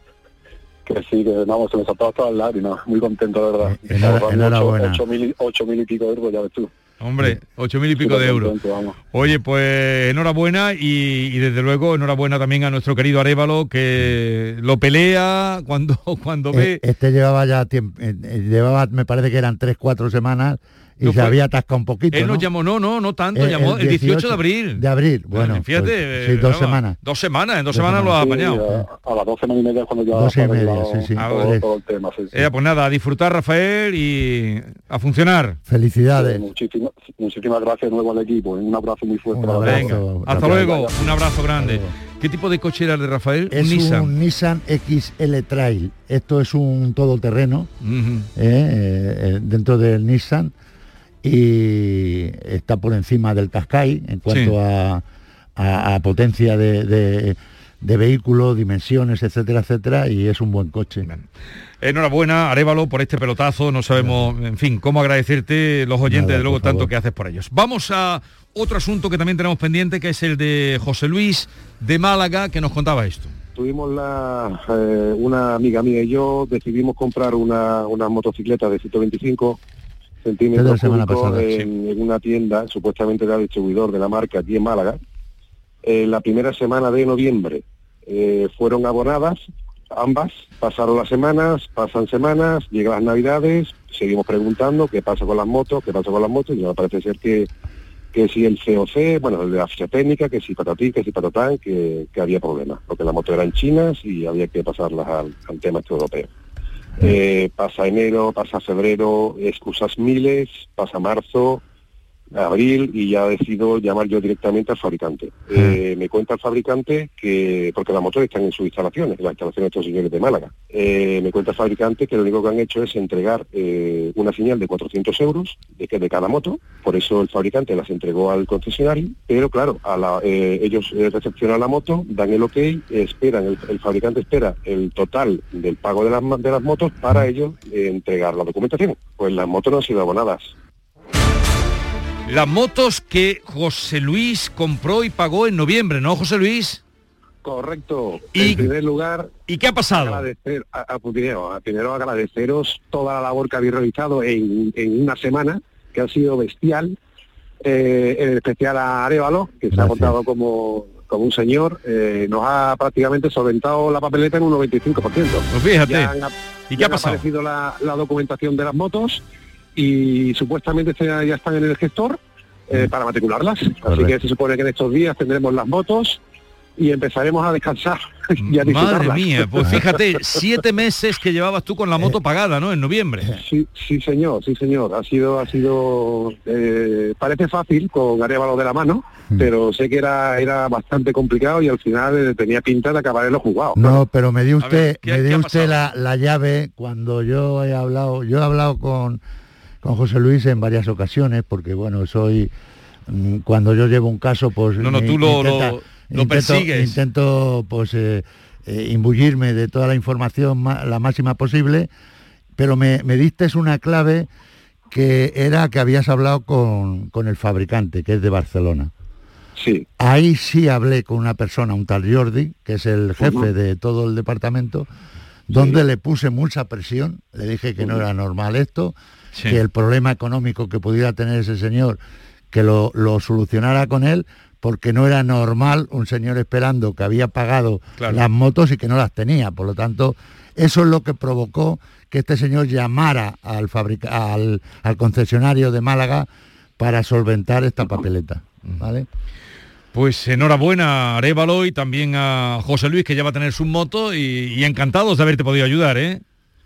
Speaker 30: que sí, que vamos, se me saltaba todas las lágrimas, muy contento, de verdad.
Speaker 29: Eh, enhorabuena.
Speaker 30: ocho- ocho mil, ocho mil y pico de euros, ya ves tú.
Speaker 3: Hombre, ocho mil y pico de euros.
Speaker 30: contento.
Speaker 3: Oye, pues enhorabuena y, y desde luego enhorabuena también a nuestro querido Arevalo que lo pelea cuando, [LAUGHS] cuando
Speaker 29: Eh,
Speaker 3: ve...
Speaker 29: Este llevaba ya tiempo, eh, llevaba, me parece que eran 3-4 semanas y
Speaker 3: No
Speaker 29: se
Speaker 3: fue-
Speaker 29: había atascado un poquito.
Speaker 3: Él nos
Speaker 29: ¿no?
Speaker 3: llamó, no, no, no tanto,
Speaker 29: Eh,
Speaker 3: llamó el 18, de abril.
Speaker 29: De abril, bueno.
Speaker 3: Fíjate,
Speaker 29: pues, sí, dos semanas.
Speaker 3: Dos semanas, en dos,
Speaker 29: Dos
Speaker 3: semanas lo has
Speaker 30: Sí,
Speaker 3: apañado.
Speaker 30: a, a las dos semanas y media cuando ya
Speaker 29: Dos y
Speaker 30: ha
Speaker 29: media,
Speaker 30: arreglado
Speaker 29: sí, sí.
Speaker 30: todo, el tema. Sí, sí.
Speaker 3: Eh, pues nada, a disfrutar Rafael y a funcionar.
Speaker 29: Felicidades.
Speaker 30: Muchísimas, muchísimas gracias de nuevo al equipo. ¿eh? Un abrazo muy fuerte. para
Speaker 3: Venga, hasta luego, un abrazo grande. ¿Qué tipo de coche era el de Rafael?
Speaker 29: Es
Speaker 3: un Nissan.
Speaker 29: un Nissan XL Trail. Esto es un todoterreno eh, eh, dentro del Nissan y está por encima del Qashqai en cuanto
Speaker 3: Sí.
Speaker 29: a, a- a potencia de, de- de vehículo, dimensiones, etcétera, etcétera, y es un buen coche.
Speaker 3: Enhorabuena, Arevalo, por este pelotazo. No sabemos, en fin, cómo agradecerte los oyentes,
Speaker 29: Nada,
Speaker 3: de luego, tanto que haces por ellos. Vamos a otro asunto que también tenemos pendiente, que es el de José Luis de Málaga, que nos contaba esto.
Speaker 31: Tuvimos la, eh, una amiga mía y yo decidimos comprar una, una motocicleta de 125
Speaker 29: Es de la
Speaker 31: centímetros
Speaker 29: semana pasada,
Speaker 31: en, en una tienda, supuestamente era distribuidor de la marca aquí en Málaga. Eh, la primera semana de noviembre eh, fueron abonadas ambas, pasaron las semanas, pasan semanas, llegan las navidades, seguimos preguntando qué pasa con las motos, qué pasa con las motos, y ahora parece ser que que si el COC, bueno, el de la ficha técnica, que si patatí, que si patatán, que, que había problemas, porque las motos eran chinas y había que pasarlas al, al tema este europeo. Eh, pasa enero, pasa febrero, excusas miles, pasa marzo, abril y ya decido llamar yo directamente al fabricante. Eh, me cuenta el fabricante que, porque las motos están en sus instalaciones, en las instalaciones de estos señores de Málaga, Eh, me cuenta el fabricante que lo único que han hecho es entregar eh, una señal de 400 euros de, cada moto, por eso el fabricante las entregó al concesionario, pero claro, a la- eh, ellos eh, recepcionan la moto, dan el ok, esperan, el, el fabricante espera el total del pago de las, de las motos para ellos eh, entregar la documentación. Pues las motos no han sido abonadas.
Speaker 3: Las motos que José Luis compró y pagó en noviembre, ¿no, José Luis?
Speaker 31: Correcto.
Speaker 3: Y-
Speaker 31: en primer lugar,
Speaker 3: ¿Y qué ha pasado?
Speaker 31: agradecer a, a, primero, a- primero agradeceros toda la labor que habéis realizado en, en una semana, que ha sido bestial, eh, en especial a Arevalo, que se ha portado como, como un señor, eh, nos ha prácticamente solventado la papeleta en un 95%.
Speaker 3: Pues fíjate.
Speaker 31: Ya han,
Speaker 3: ¿Y qué
Speaker 31: ya
Speaker 3: ha pasado?
Speaker 31: aparecido la, la documentación de las motos y supuestamente ya ya están en el gestor eh, para matricularlas. Así que se supone que en estos días tendremos las motos y empezaremos a descansar [LAUGHS] y a
Speaker 3: Madre mía, pues [LAUGHS] fíjate, siete meses que llevabas tú con la moto pagada, ¿no? En noviembre.
Speaker 31: Sí, sí señor, sí señor. Ha sido, ha sido, eh, parece fácil con Arevalo de la mano,
Speaker 29: Mm.
Speaker 31: pero sé que era, era bastante complicado y al final eh, tenía pinta de acabar en lo jugado.
Speaker 29: No, pero me dio usted,
Speaker 31: ¿qué-
Speaker 29: me dio usted la, la llave cuando yo he hablado, yo he hablado con, con José Luis en varias ocasiones, porque bueno, soy mm, cuando yo llevo un caso, pues
Speaker 3: No, no, tú lo-
Speaker 29: intenta-
Speaker 3: lo- lo
Speaker 29: intento-
Speaker 3: persigues.
Speaker 29: Intento pues eh, eh, imbullirme de toda la información ma- la máxima posible, pero me, me diste una clave que era que habías hablado con, con el fabricante, que es de Barcelona.
Speaker 31: Sí.
Speaker 29: Ahí sí hablé con una persona, un tal Jordi, que es el jefe de todo el departamento, donde le puse mucha presión, le dije que no era normal esto, que el problema económico que pudiera tener ese señor, que lo, lo solucionara con él, porque no era normal un señor esperando que había pagado las motos y que no las tenía. Por lo tanto, eso es lo que provocó que este señor llamara al, al, al concesionario de Málaga para solventar esta papeleta. ¿vale?
Speaker 3: Pues enhorabuena a Arevalo y también a José Luis, que ya va a tener su moto y, encantados de haberte podido ayudar, ¿eh?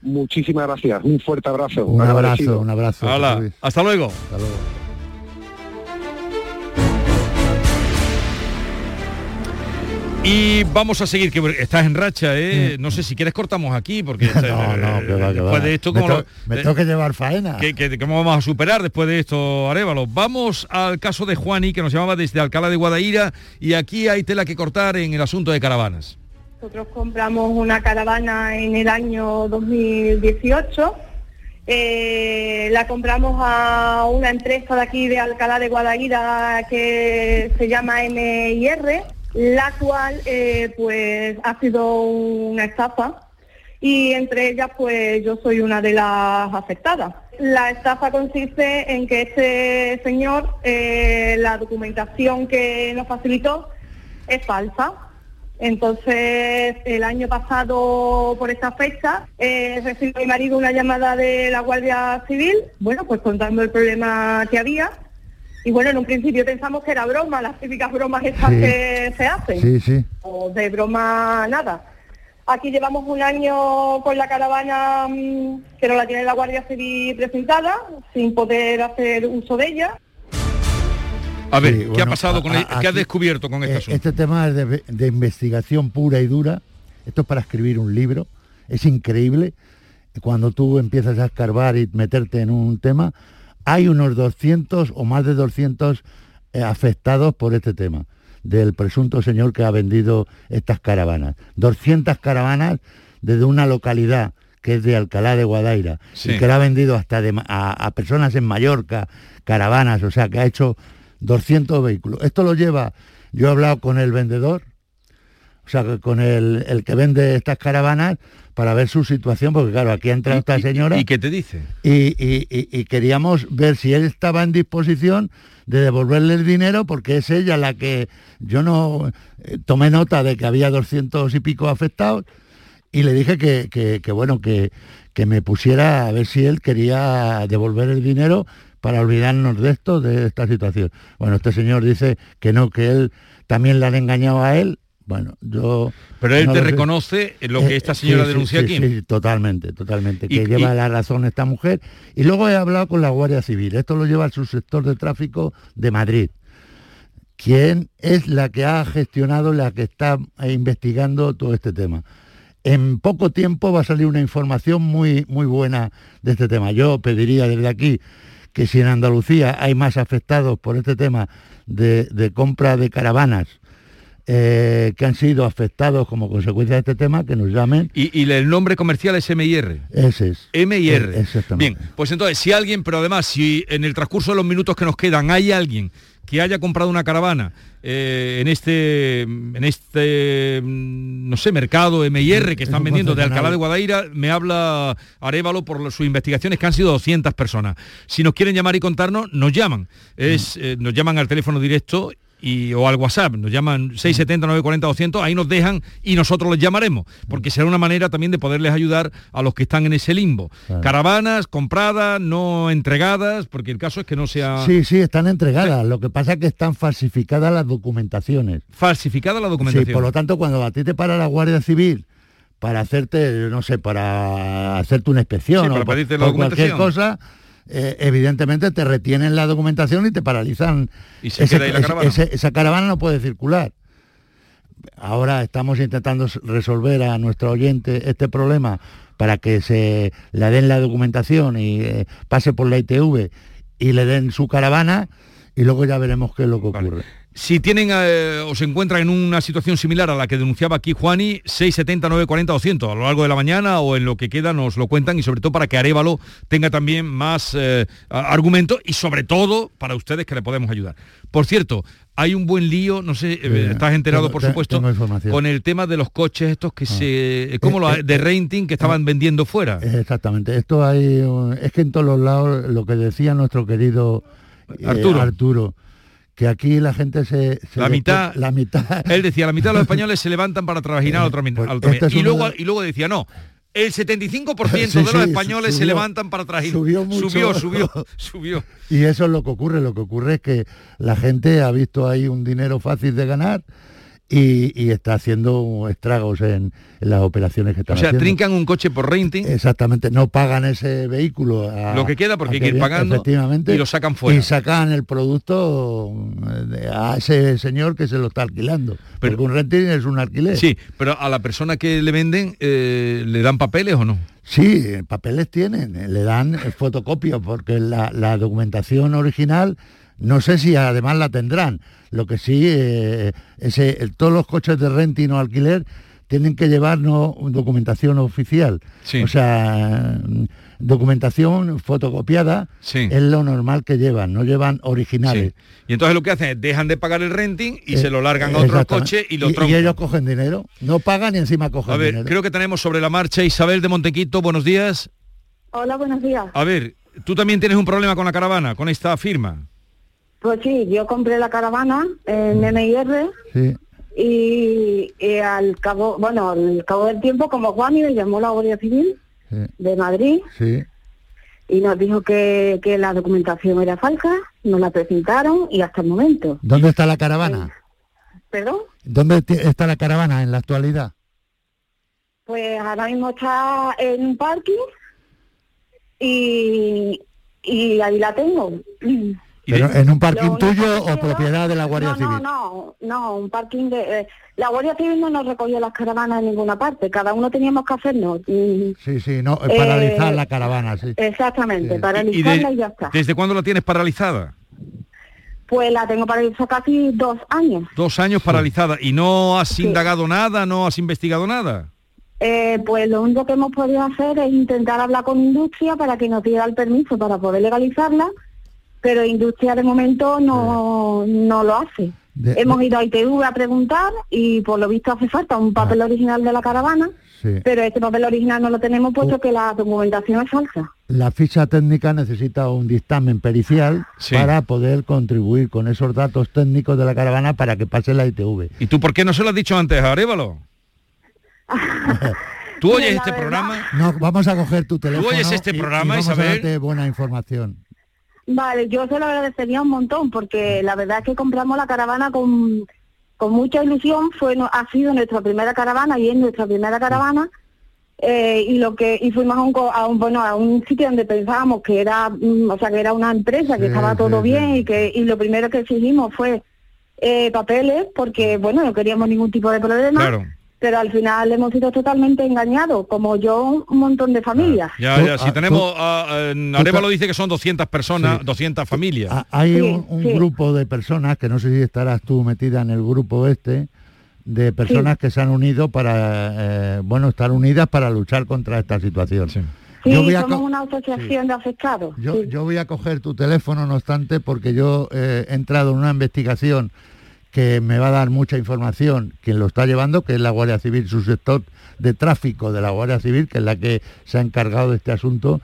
Speaker 31: Muchísimas gracias, un fuerte abrazo.
Speaker 29: Un abrazo, un abrazo.
Speaker 3: hasta luego.
Speaker 29: Hasta luego.
Speaker 3: Y vamos a seguir, que estás en racha, ¿eh? No sé si quieres cortamos aquí, porque [LAUGHS]
Speaker 29: no, no, que va, que
Speaker 3: después de esto...
Speaker 29: Me,
Speaker 3: como
Speaker 29: me tengo que llevar faena.
Speaker 3: ¿Cómo vamos a superar después de esto, Arevalo? Vamos al caso de Juani, que nos llamaba desde Alcalá de Guadaira, y aquí hay tela que cortar en el asunto de caravanas.
Speaker 32: Nosotros compramos una caravana en el año 2018, eh, la compramos a una empresa de aquí de Alcalá de Guadaira que se llama MIR la cual eh, pues ha sido una estafa y entre ellas pues yo soy una de las afectadas. La estafa consiste en que este señor, eh, la documentación que nos facilitó es falsa. Entonces, el año pasado, por esta fecha, eh, recibió mi marido una llamada de la Guardia Civil, bueno, pues contando el problema que había y bueno, en un principio pensamos que era broma, las típicas bromas estas que se hacen.
Speaker 29: Sí, sí.
Speaker 32: O de broma nada. Aquí llevamos un año con la caravana mm, que no la tiene la Guardia Civil presentada, sin poder hacer uso de ella.
Speaker 3: A ver, ¿qué ha pasado con el, ¿Qué has descubierto con este
Speaker 29: eh,
Speaker 3: asunto?
Speaker 29: Este tema es de, de investigación pura y dura. Esto es para escribir un libro. Es increíble cuando tú empiezas a escarbar y meterte en un tema hay unos 200 o más de 200 eh, afectados por este tema del presunto señor que ha vendido estas caravanas. 200 caravanas desde una localidad que es de Alcalá de Guadaira, y que la ha vendido hasta a, personas en Mallorca, caravanas, o sea, que ha hecho 200 vehículos. Esto lo lleva, yo he hablado con el vendedor, o sea, con el, el que vende estas caravanas, para ver su situación, porque claro, aquí ha entrado esta señora.
Speaker 3: ¿Y, qué te dice?
Speaker 29: Y, queríamos ver si él estaba en disposición de devolverle el dinero, porque es ella la que yo no eh, tomé nota de que había 200 y pico afectados, y le dije que, bueno, que, que me pusiera a ver si él quería devolver el dinero para olvidarnos de esto, de esta situación. Bueno, este señor dice que no, que él también le han engañado a él bueno, yo...
Speaker 3: Pero él te reconoce lo que esta señora eh, denuncia aquí.
Speaker 29: Sí, totalmente, totalmente, que lleva la razón esta mujer. Y luego he hablado con la Guardia Civil, esto lo lleva el subsector de tráfico de Madrid, quien es la que ha gestionado, la que está investigando todo este tema. En poco tiempo va a salir una información muy, muy buena de este tema. Yo pediría desde aquí que si en Andalucía hay más afectados por este tema de compra de caravanas, eh, que han sido afectados como consecuencia de este tema, que nos llamen.
Speaker 3: ¿Y, el nombre comercial es MIR?
Speaker 29: Ese es.
Speaker 3: MIR.
Speaker 29: Eh, exactamente.
Speaker 3: Bien, pues entonces, si alguien, pero además, si en el transcurso de los minutos que nos quedan hay alguien que haya comprado una caravana eh, en este en este mm, no sé mercado MIR que están vendiendo de Alcalá de Guadaira me habla Arevalo por sus investigaciones que han sido 200 personas si nos quieren llamar y contarnos nos llaman es nos llaman al teléfono directo o al WhatsApp, nos llaman 670 940 200, ahí nos dejan y nosotros les llamaremos, porque será una manera también de poderles ayudar a los que están en ese limbo. Caravanas compradas, no entregadas, porque el caso es que no sea...
Speaker 29: Sí, sí, están entregadas, lo que pasa es que están falsificadas las documentaciones.
Speaker 3: Falsificada la documentación.
Speaker 29: Sí, por lo tanto, cuando a ti te para la Guardia Civil para hacerte, no sé, para hacerte una inspección o cualquier cosa, eh, evidentemente te retienen la documentación y te paralizan.
Speaker 3: ¿Y esa
Speaker 29: caravana no puede circular. Ahora estamos intentando resolver a nuestro oyente este problema para que se le den la documentación y eh, pase por la ITV y le den su caravana y luego ya veremos qué es lo que ocurre.
Speaker 3: Si tienen eh, o se encuentran en una situación similar a la que denunciaba aquí Juani, 670 940 200 a lo largo de la mañana o en lo que queda nos lo cuentan y sobre todo para que Arevalo tenga también más eh, argumentos y sobre todo para ustedes que le podemos ayudar. Por cierto, hay un buen lío, no sé, eh, estás enterado
Speaker 29: tengo-
Speaker 3: por supuesto, con el tema de los coches estos que se, ¿cómo lo,
Speaker 29: eh,
Speaker 3: de renting que estaban vendiendo fuera.
Speaker 29: Exactamente. Esto hay, es que en todos los lados lo que decía nuestro querido
Speaker 3: Arturo.
Speaker 29: Arturo, que aquí la gente se, se
Speaker 3: La mitad,
Speaker 29: la mitad, [LAUGHS]
Speaker 3: él decía, la mitad de los [LAUGHS] españoles se levantan para trabajar
Speaker 29: pues esto es
Speaker 3: y luego
Speaker 29: de-
Speaker 3: y luego decía, no, el 75% [LAUGHS]
Speaker 29: Sí,
Speaker 3: de los
Speaker 29: sí,
Speaker 3: españoles se levantan para trabajar.
Speaker 29: subió mucho.
Speaker 3: subió, subió, subió.
Speaker 29: Y eso es lo que ocurre. Lo que ocurre es que la gente ha visto ahí un dinero fácil de ganar y, y está haciendo estragos en, en las operaciones que
Speaker 3: O
Speaker 29: están
Speaker 3: sea,
Speaker 29: haciendo.
Speaker 3: trincan un coche por renting,
Speaker 29: Exactamente, no pagan ese vehículo. a-
Speaker 3: lo que queda porque hay que ir pagando
Speaker 29: efectivamente,
Speaker 3: y lo sacan fuera.
Speaker 29: Y sacan el producto eh, a ese señor que se lo está alquilando. porque un renting es un alquiler.
Speaker 3: Sí, pero a la persona que le venden, eh, ¿le dan papeles o no?
Speaker 29: Sí, papeles tienen, eh, le dan fotocopias porque la, la documentación original no sé si además la tendrán. Lo que sí, eh, ese, el- todos los coches de renting o alquiler tienen que llevar no, documentación oficial. O sea, documentación fotocopiada es lo normal que llevan, no llevan originales.
Speaker 3: Y entonces lo que hacen es dejan de pagar el renting y
Speaker 29: Eh,
Speaker 3: se lo largan a otro
Speaker 29: exactamente.
Speaker 3: coche y lo
Speaker 29: y,
Speaker 3: troncan.
Speaker 29: ellos cogen dinero, no pagan y encima cogen
Speaker 3: A ver,
Speaker 29: dinero.
Speaker 3: creo que tenemos sobre la marcha Isabel de Montequito, buenos días.
Speaker 33: Hola, buenos días.
Speaker 3: A ver, tú también tienes un problema con la caravana, con esta firma.
Speaker 33: Pues sí, yo compré la caravana en MIR
Speaker 29: Sí.
Speaker 33: y, y al cabo, bueno, al cabo del tiempo, como Juan me llamó la Guardia Civil
Speaker 29: Sí.
Speaker 33: de Madrid
Speaker 29: Sí.
Speaker 33: y nos dijo que, que la documentación era falsa, nos la presentaron y hasta el momento.
Speaker 29: ¿Dónde está la caravana?
Speaker 33: ¿Perdón?
Speaker 29: ¿Dónde está la caravana en la actualidad?
Speaker 33: Pues ahora mismo está en un parking y, y ahí la tengo. [CLEARS THROAT]
Speaker 29: Pero en un parking tuyo o propiedad de la Guardia
Speaker 33: no,
Speaker 29: Civil.
Speaker 33: No, no, no, un parking de... eh, la Guardia Civil no nos recogió las caravanas en ninguna parte, cada uno teníamos que hacernos. mm,
Speaker 29: Sí, sí, no,
Speaker 33: Eh,
Speaker 29: paralizar la caravana, sí.
Speaker 33: Exactamente,
Speaker 3: ¿Y
Speaker 33: paralizarla
Speaker 3: de-
Speaker 33: y ya está.
Speaker 3: desde cuándo la tienes paralizada?
Speaker 33: Pues la tengo paralizada casi dos años.
Speaker 3: Dos años paralizada y no has
Speaker 33: Sí.
Speaker 3: indagado nada, no has investigado nada.
Speaker 33: Eh, pues lo único que hemos podido hacer es intentar hablar con Industria para que nos diera el permiso para poder legalizarla, pero Industria de momento no, no lo hace.
Speaker 29: De-
Speaker 33: hemos ido a ITV a preguntar y por lo visto hace falta un papel original de la caravana,
Speaker 29: Sí.
Speaker 33: pero este papel original no lo tenemos puesto que la documentación es falsa.
Speaker 29: La ficha técnica necesita un dictamen pericial
Speaker 3: Sí.
Speaker 29: para poder contribuir con esos datos técnicos de la caravana para que pase la ITV.
Speaker 3: ¿Y tú por qué no se lo has dicho antes a Arévalo? [LAUGHS] ¿Tú oyes este
Speaker 33: verdad-
Speaker 3: programa?
Speaker 29: No, vamos a coger tu teléfono.
Speaker 3: oyes este
Speaker 29: y- y
Speaker 3: programa,
Speaker 29: vamos a darte buena información.
Speaker 33: Vale, yo se lo agradecería un montón porque la verdad es que compramos la caravana con, con mucha ilusión, fue no- ha sido nuestra primera caravana y es nuestra primera caravana. Eh, y lo que y fuimos a un, co- a un bueno a un sitio donde pensábamos que era mm, o sea que era una empresa que estaba todo bien y que y lo primero que exigimos fue eh, papeles porque bueno no queríamos ningún tipo de problema.
Speaker 3: Claro.
Speaker 33: Pero al final hemos sido totalmente engañados como yo un montón de familias
Speaker 3: Ya, ya, si
Speaker 29: ah,
Speaker 3: tenemos, a-
Speaker 29: tú
Speaker 3: Arévalo
Speaker 29: ta-
Speaker 3: dice que son 200 personas,
Speaker 29: Sí.
Speaker 3: 200 familias.
Speaker 29: Ah, Hay
Speaker 33: Sí,
Speaker 29: un, un
Speaker 33: sí.
Speaker 29: grupo de personas, que no sé si estarás tú metida en el grupo este, de personas que se han unido para, eh, bueno, estar unidas para luchar contra esta situación.
Speaker 33: sí
Speaker 29: Yo voy a
Speaker 33: somos una asociación de afectados
Speaker 29: Yo,
Speaker 33: sí.
Speaker 29: yo voy a coger tu teléfono, no obstante, porque yo eh, he entrado en una investigación que me va a dar mucha información quien lo está llevando, que es la Guardia Civil, su sector de tráfico de la Guardia Civil, que es la que se ha encargado de este asunto.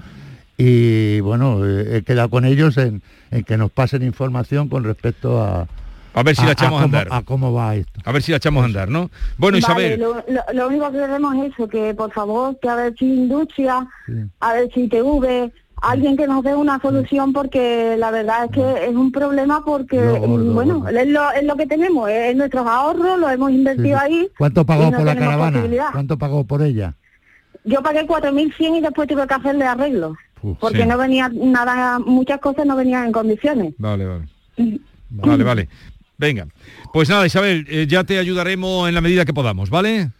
Speaker 29: Y bueno, eh, he quedado con ellos en, en que nos pasen información con respecto a,
Speaker 3: A ver si la echamos a,
Speaker 29: cómo,
Speaker 3: andar.
Speaker 29: a cómo va esto.
Speaker 3: A ver si la echamos a andar, ¿no? Bueno,
Speaker 33: Vale,
Speaker 3: Isabel,
Speaker 33: lo, lo- lo único que queremos es eso, que por favor, que a ver si Industria, a ver si TV, alguien que nos dé una solución, porque la verdad es que es un problema porque,
Speaker 29: No,
Speaker 33: bueno,
Speaker 29: gordo.
Speaker 33: es lo, es lo que tenemos, es nuestros ahorros, lo hemos invertido
Speaker 29: Sí,
Speaker 33: ahí.
Speaker 29: ¿Cuánto pagó
Speaker 33: no
Speaker 29: por la caravana? ¿Cuánto pagó por ella?
Speaker 33: Yo pagué 4.100 y después tuve que hacerle arreglos,
Speaker 29: Uf,
Speaker 33: porque
Speaker 3: sí.
Speaker 33: no venía nada, muchas cosas no venían en condiciones.
Speaker 3: Vale, vale. Vale, vale. Venga. Pues nada, Isabel, eh, ya te ayudaremos en la medida que podamos, ¿vale?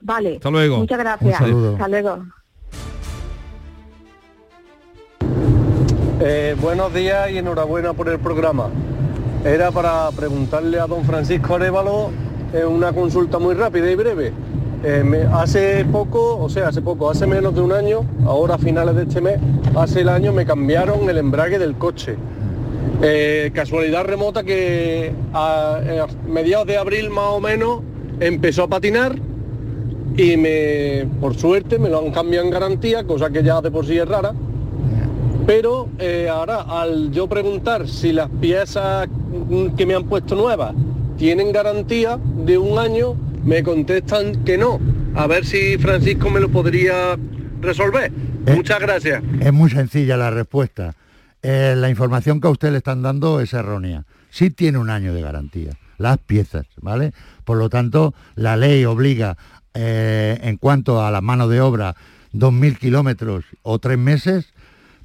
Speaker 33: Vale.
Speaker 3: Hasta luego.
Speaker 33: Muchas gracias. Hasta luego.
Speaker 34: Eh, buenos días y enhorabuena por el programa. Era para preguntarle a don Francisco Arevalo eh, una consulta muy rápida y breve. Eh, hace poco, o sea, hace poco, hace menos de un año, ahora a finales de este mes, hace el año me cambiaron el embrague del coche. Eh, casualidad remota que a, a mediados de abril más o menos empezó a patinar y me, por suerte me lo han cambiado en garantía, cosa que ya de por sí es rara. Pero eh, ahora al yo preguntar si las piezas mm, que me han puesto nuevas tienen garantía de un año, me contestan que no. A ver si Francisco me lo podría resolver. Muchas gracias.
Speaker 29: Es muy sencilla la respuesta. Eh, la información que a usted le están dando es errónea. Sí tiene un año de garantía, las piezas, ¿vale? Por lo tanto, la ley obliga eh, en cuanto a la mano de obra 2.000 kilómetros o tres meses,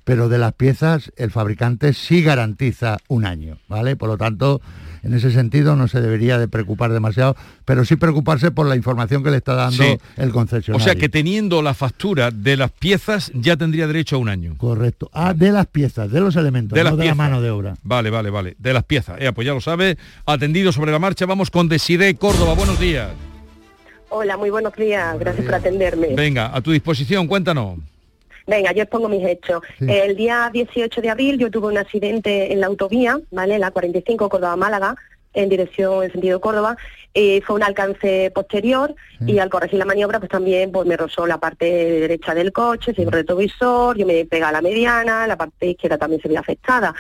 Speaker 29: pero de las piezas el fabricante sí garantiza un año, ¿vale? Por lo tanto, en ese sentido no se debería de preocupar demasiado, pero sí preocuparse por la información que le está dando
Speaker 3: Sí.
Speaker 29: el
Speaker 3: O
Speaker 29: concesionario.
Speaker 3: sea que teniendo la factura de las piezas ya tendría derecho a un año.
Speaker 29: Correcto. Ah, de las piezas, de los elementos,
Speaker 3: De
Speaker 29: no
Speaker 3: las
Speaker 29: de la
Speaker 3: piezas.
Speaker 29: mano de obra.
Speaker 3: Vale, vale, vale. De las piezas. Eh, pues ya lo sabe. Atendido sobre la marcha. Vamos con Desiré Córdoba. Buenos días.
Speaker 35: Hola, muy buenos días. Gracias por atenderme.
Speaker 3: Venga, a tu disposición, cuéntanos.
Speaker 35: Venga, yo expongo mis hechos. El día 18 de abril yo tuve un accidente en la autovía, ¿vale? La 45 Córdoba-Málaga, en dirección en sentido Córdoba. Eh, fue un alcance posterior y al corregir la maniobra pues también pues me rozó la parte derecha del coche, se el retrovisor, yo me pega a la mediana, la parte izquierda también se ve afectada.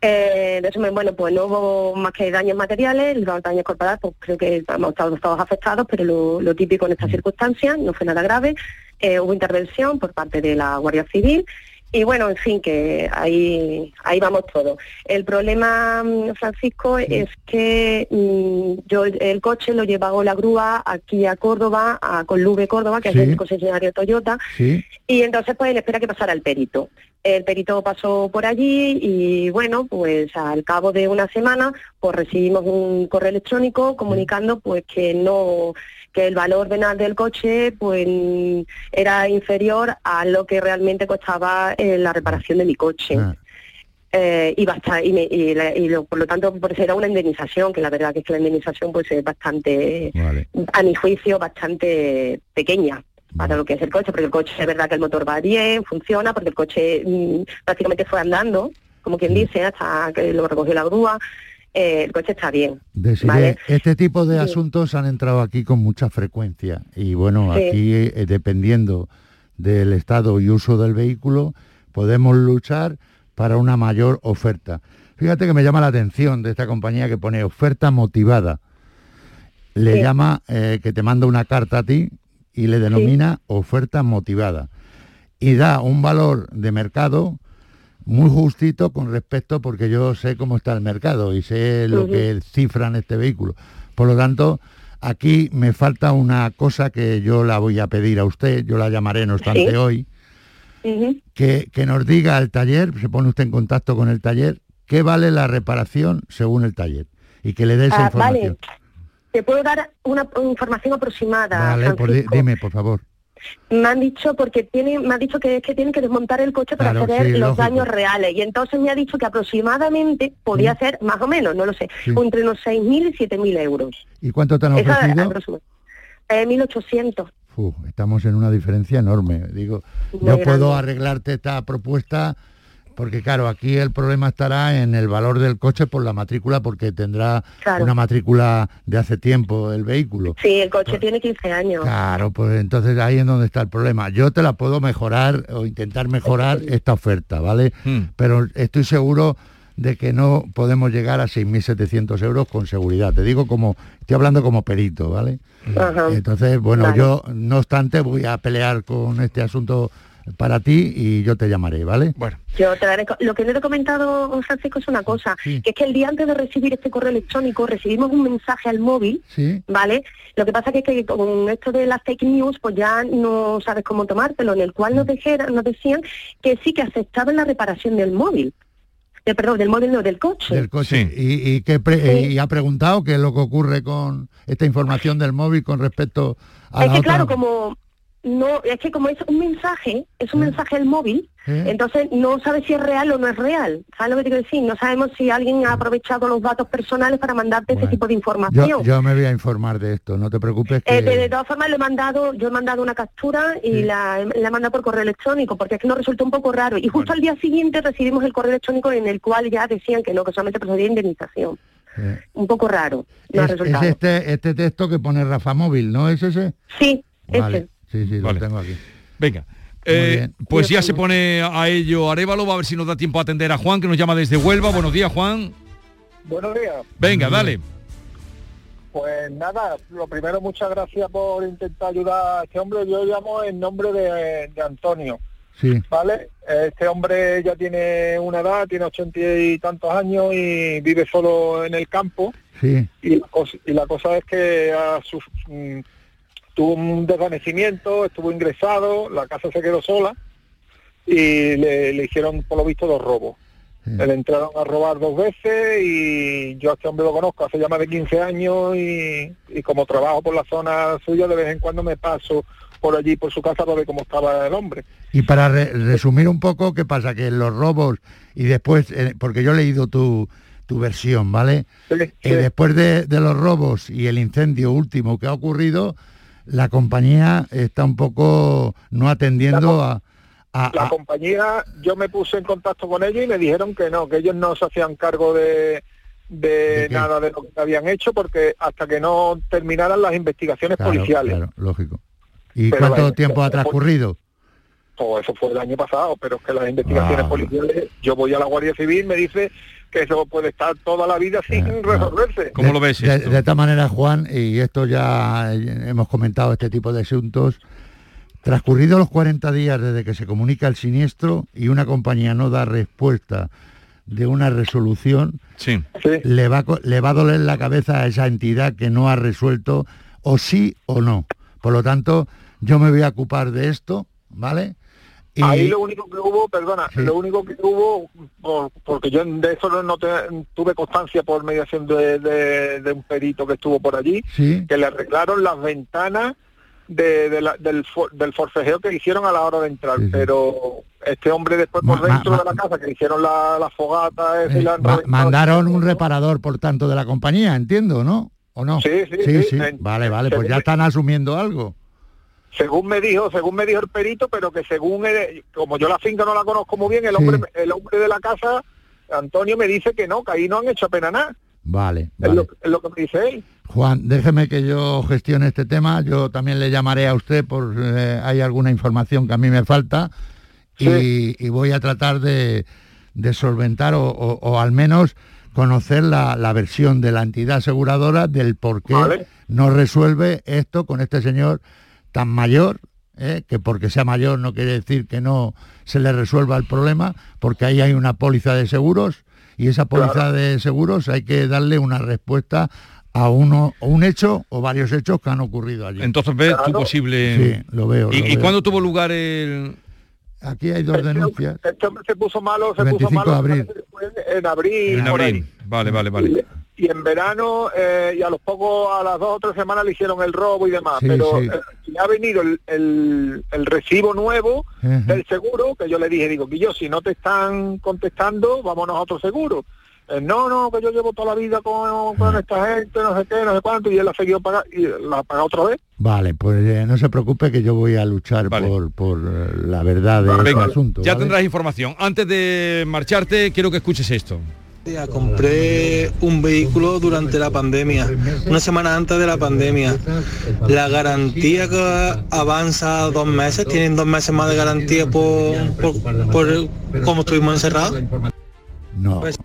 Speaker 35: Eh, en resumen, bueno, pues no hubo más que daños materiales, los daños corporales, pues creo que hemos estado todos afectados, pero lo, lo típico en estas circunstancias, no fue nada grave. Eh, hubo intervención por parte de la Guardia Civil y bueno, en fin, que ahí, ahí vamos todos. El problema, mm, Francisco, es que mm, yo el- coche lo llevaba la grúa aquí a Córdoba, a Colube Córdoba, que
Speaker 29: Sí.
Speaker 35: es el concesionario Toyota,
Speaker 29: Sí.
Speaker 35: y entonces pues él espera que pasara el perito. El perito pasó por allí y bueno, pues al cabo de una semana pues recibimos un correo electrónico comunicando pues que no que el valor venal del coche pues era inferior a lo que realmente costaba eh, la reparación de mi coche.
Speaker 29: Ah.
Speaker 35: Eh, y, basta- y, me- y la- y lo- por lo tanto pues era una indemnización que la verdad que es que la indemnización pues es bastante a mi juicio bastante pequeña para lo que es el coche porque el coche es verdad que el motor va bien funciona porque el coche mm, prácticamente fue andando como quien dice hasta que lo recogió la grúa eh, el coche está bien ¿vale?
Speaker 29: este tipo de
Speaker 35: Sí.
Speaker 29: asuntos han entrado aquí con mucha frecuencia y bueno,
Speaker 35: Sí.
Speaker 29: aquí eh, dependiendo del estado y uso del vehículo, podemos luchar para una mayor oferta. Fíjate que me llama la atención de esta compañía que pone oferta motivada. Le
Speaker 35: Sí.
Speaker 29: llama eh, que te manda una carta a ti y le denomina oferta motivada. Y da un valor de mercado muy justito con respecto porque yo sé cómo está el mercado y sé lo que cifran este vehículo. Por lo tanto, aquí me falta una cosa que yo la voy a pedir a usted, yo la llamaré no obstante
Speaker 35: Sí.
Speaker 29: hoy, que, que nos diga al taller, se pone usted en contacto con el taller, qué vale la reparación según el taller y que le dé esa
Speaker 35: Ah,
Speaker 29: información.
Speaker 35: vale te puedo dar una información aproximada
Speaker 29: Vale, por dime, por favor.
Speaker 35: Me han dicho porque tiene, me ha dicho que es que tienen que desmontar el coche para
Speaker 29: Claro,
Speaker 35: saber
Speaker 29: sí,
Speaker 35: los
Speaker 29: lógico.
Speaker 35: daños reales y entonces me ha dicho que aproximadamente podía ser más o menos, no lo sé,
Speaker 29: Sí.
Speaker 35: entre unos 6.000 y 7.000 euros.
Speaker 29: ¿Y cuánto te han ofrecido?
Speaker 35: eh, 1.800.
Speaker 29: Uf, estamos en una diferencia enorme. Digo,
Speaker 35: Muy
Speaker 29: yo puedo
Speaker 35: grande.
Speaker 29: arreglarte esta propuesta porque claro, aquí el problema estará en el valor del coche por la matrícula porque tendrá
Speaker 35: Claro.
Speaker 29: una matrícula de hace tiempo el vehículo.
Speaker 35: Sí, el coche tiene 15 años.
Speaker 29: Claro, pues entonces ahí es donde está el problema. Yo te la puedo mejorar o intentar mejorar esta oferta, ¿vale? Pero estoy seguro de que no podemos llegar a 6.700 euros con seguridad. Te digo como, estoy hablando como perito, ¿vale?
Speaker 35: Ajá.
Speaker 29: Entonces, bueno,
Speaker 35: Vale.
Speaker 29: yo no obstante voy a pelear con este asunto para ti y yo te llamaré, ¿vale?
Speaker 3: Bueno.
Speaker 35: Yo te daré co- lo que no te he comentado, Francisco, es una cosa, que es que el día antes de recibir este correo electrónico recibimos un mensaje al móvil,
Speaker 29: Sí.
Speaker 35: ¿vale? Lo que pasa que es que con esto de las fake news, pues ya no sabes cómo tomártelo, en el cual nos, dijeron, nos decían que sí que aceptaban la reparación del móvil. De, perdón, del móvil no, del coche.
Speaker 29: Del coche. ¿Y, y qué pre-
Speaker 35: Sí.
Speaker 29: y ha preguntado qué es lo que ocurre con esta información del móvil con respecto a
Speaker 35: Es
Speaker 29: la
Speaker 35: que
Speaker 29: otra?
Speaker 35: claro, como no, es que como es un mensaje, es un mensaje del móvil, entonces no sabes si es real o no es real. ¿Sabes lo que te quiero decir? No sabemos si alguien ha aprovechado los datos personales para mandarte ese tipo de información.
Speaker 29: Yo, yo me voy a informar de esto, no te preocupes. Que...
Speaker 35: Eh, de, de todas formas le he mandado, yo he mandado una captura y la, la he mandado por correo electrónico, porque es que nos resultó un poco raro. Y justo al día siguiente recibimos el correo electrónico en el cual ya decían que no, que solamente procedía indemnización.
Speaker 29: Eh,
Speaker 35: Un poco raro. No
Speaker 29: es, este, este texto que pone Rafa Móvil, ¿no es ese?
Speaker 35: Sí,
Speaker 29: Vale,
Speaker 35: ese.
Speaker 29: Sí, sí,
Speaker 3: Vale.
Speaker 29: lo tengo aquí.
Speaker 3: Venga. Eh, pues ya se pone a ello Arevalo, va a ver si nos da tiempo a atender a Juan, que nos llama desde Huelva. Buenos días, Juan.
Speaker 36: Buenos días.
Speaker 3: Venga, dale.
Speaker 36: Pues nada, lo primero, muchas gracias por intentar ayudar a este hombre. Yo llamo en nombre de, de Antonio,
Speaker 29: Sí,
Speaker 36: ¿vale? Este hombre ya tiene una edad, tiene ochenta y tantos años y vive solo en el campo.
Speaker 29: sí.
Speaker 36: Y la cosa, y la cosa es que a su- mm, tuvo un desvanecimiento, estuvo ingresado, la casa se quedó sola y le, le hicieron, por lo visto, dos robos. Le entraron a robar dos veces y yo a este hombre lo conozco hace ya más de 15 años y, y como trabajo por la zona suya, de vez en cuando me paso por allí, por su casa, para ver cómo estaba el hombre.
Speaker 29: Y para re- resumir un poco, ¿qué pasa? Que los robos y después, eh, porque yo he leído tu, tu versión, ¿vale? Y después de, de los robos y el incendio último que ha ocurrido, la compañía está un poco no atendiendo a... a-
Speaker 36: La compañía, yo me puse en contacto con ellos y me dijeron que no, que ellos no se hacían cargo de, de nada de lo que habían hecho porque hasta que no terminaran las investigaciones
Speaker 29: Claro,
Speaker 36: policiales.
Speaker 29: claro, lógico. ¿Y
Speaker 36: Pero
Speaker 29: cuánto tiempo ha transcurrido?
Speaker 36: Eso fue el año pasado, pero es que las investigaciones
Speaker 29: Ah.
Speaker 36: policiales, yo voy a la Guardia Civil, me dice que eso puede estar toda la vida sin resolverse.
Speaker 29: de, de, de esta manera, Juan, y esto ya eh, hemos comentado este tipo de asuntos, transcurridos los 40 días desde que se comunica el siniestro y una compañía no da respuesta de una resolución,
Speaker 3: Sí.
Speaker 29: le, va, le va a doler la cabeza a esa entidad que no ha resuelto o sí o no. Por lo tanto, yo me voy a ocupar de esto, ¿vale? Y-
Speaker 36: Ahí lo único que hubo, perdona, lo único que hubo, por- porque yo de eso no, te- tuve constancia por mediación de, de- de un perito que estuvo por allí,
Speaker 29: Sí.
Speaker 36: que le arreglaron las ventanas de, de la- del, for- del forcejeo que hicieron a la hora de entrar, pero este hombre después por
Speaker 29: Ma-
Speaker 36: dentro
Speaker 29: ma-
Speaker 36: de la casa que hicieron la, la fogata y
Speaker 29: Eh,
Speaker 36: la
Speaker 29: ma- mandaron un reparador, por tanto, de la compañía, entiendo, ¿no? ¿O no?
Speaker 36: Sí, sí, sí.
Speaker 29: Vale, vale, pues ya están asumiendo algo.
Speaker 36: Según me dijo, según me dijo el perito, pero que según él- como yo la finca no la conozco muy bien, el hombre, el hombre de la casa, Antonio me dice que no, que ahí no han hecho apenas nada.
Speaker 29: Vale,
Speaker 36: Es,
Speaker 29: vale.
Speaker 36: lo, es lo que me dice él.
Speaker 29: Juan, déjeme que yo gestione este tema. Yo también le llamaré a usted por eh, hay alguna información que a mí me falta y, y voy a tratar de, de solventar o, o- o al menos conocer la, la versión de la entidad aseguradora del por qué no resuelve esto con este señor tan mayor, ¿eh? que porque sea mayor no quiere decir que no se le resuelva el problema, porque ahí hay una póliza de seguros y esa póliza de seguros hay que darle una respuesta a uno o un hecho o varios hechos que han ocurrido allí.
Speaker 3: Entonces ves tu posible...
Speaker 29: Sí, lo veo.
Speaker 3: ¿Y,
Speaker 29: lo
Speaker 3: y
Speaker 29: veo.
Speaker 3: cuándo tuvo lugar el...?
Speaker 29: Aquí hay dos denuncias.
Speaker 36: Este hombre se puso malo, se
Speaker 29: 25
Speaker 36: puso malo
Speaker 29: de abril.
Speaker 36: después en abril.
Speaker 3: En abril. Vale, vale, vale.
Speaker 36: Y en verano, eh, y a los pocos, a las dos o tres semanas le hicieron el robo y demás.
Speaker 29: Sí,
Speaker 36: pero
Speaker 29: sí.
Speaker 36: eh, ha venido el, el- el recibo nuevo del seguro, que yo le dije, digo, que yo si no te están contestando, vámonos a otro seguro. Eh, no, no, que yo llevo toda la vida con, con esta gente, no sé qué, no sé cuánto, y él ha seguido pagando, y la ha pagado otra vez.
Speaker 29: Vale, pues eh, no se preocupe que yo voy a luchar por, por la verdad del
Speaker 3: Venga,
Speaker 29: asunto.
Speaker 3: ya
Speaker 29: ¿vale?
Speaker 3: tendrás información. Antes de marcharte, quiero que escuches esto.
Speaker 37: Compré un vehículo durante la pandemia, una semana antes de la pandemia. La garantía que avanza dos meses, tienen dos meses más de garantía por, por, por cómo estuvimos encerrados.
Speaker 29: No,
Speaker 37: Pues-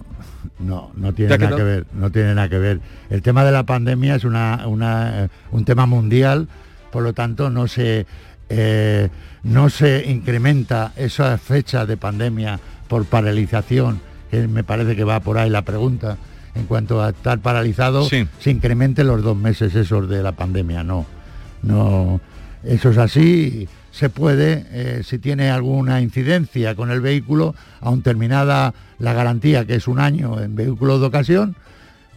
Speaker 29: no, no tiene
Speaker 37: ¿Ya que
Speaker 29: nada que
Speaker 37: no?
Speaker 29: ver, no tiene nada que ver. El tema de la pandemia es una, una, eh, un tema mundial, por lo tanto no se, eh, no se incrementa esa fecha de pandemia por paralización, que me parece que va por ahí la pregunta. En cuanto a estar paralizado,
Speaker 3: Sí.
Speaker 29: se incrementen los dos meses esos de la pandemia, no. No, eso es así. Se puede, eh, si tiene alguna incidencia con el vehículo, aun terminada la garantía, que es un año en vehículos de ocasión,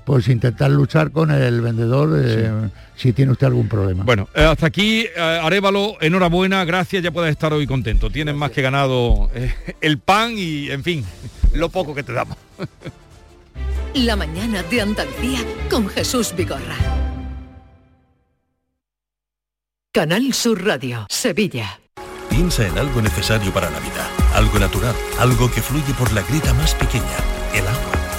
Speaker 29: pues intentar luchar con el vendedor eh, si tiene usted algún problema.
Speaker 3: Bueno, eh, hasta aquí, eh, Arevalo, enhorabuena, gracias, ya puedes estar hoy contento. Tienes más que ganado el pan y, en fin, lo poco que te damos.
Speaker 2: La mañana de Andalucía con Jesús Vigorra. Canal Sur Radio, Sevilla.
Speaker 38: Piensa en algo necesario para la vida, algo natural, algo que fluye por la grita más pequeña, el agua.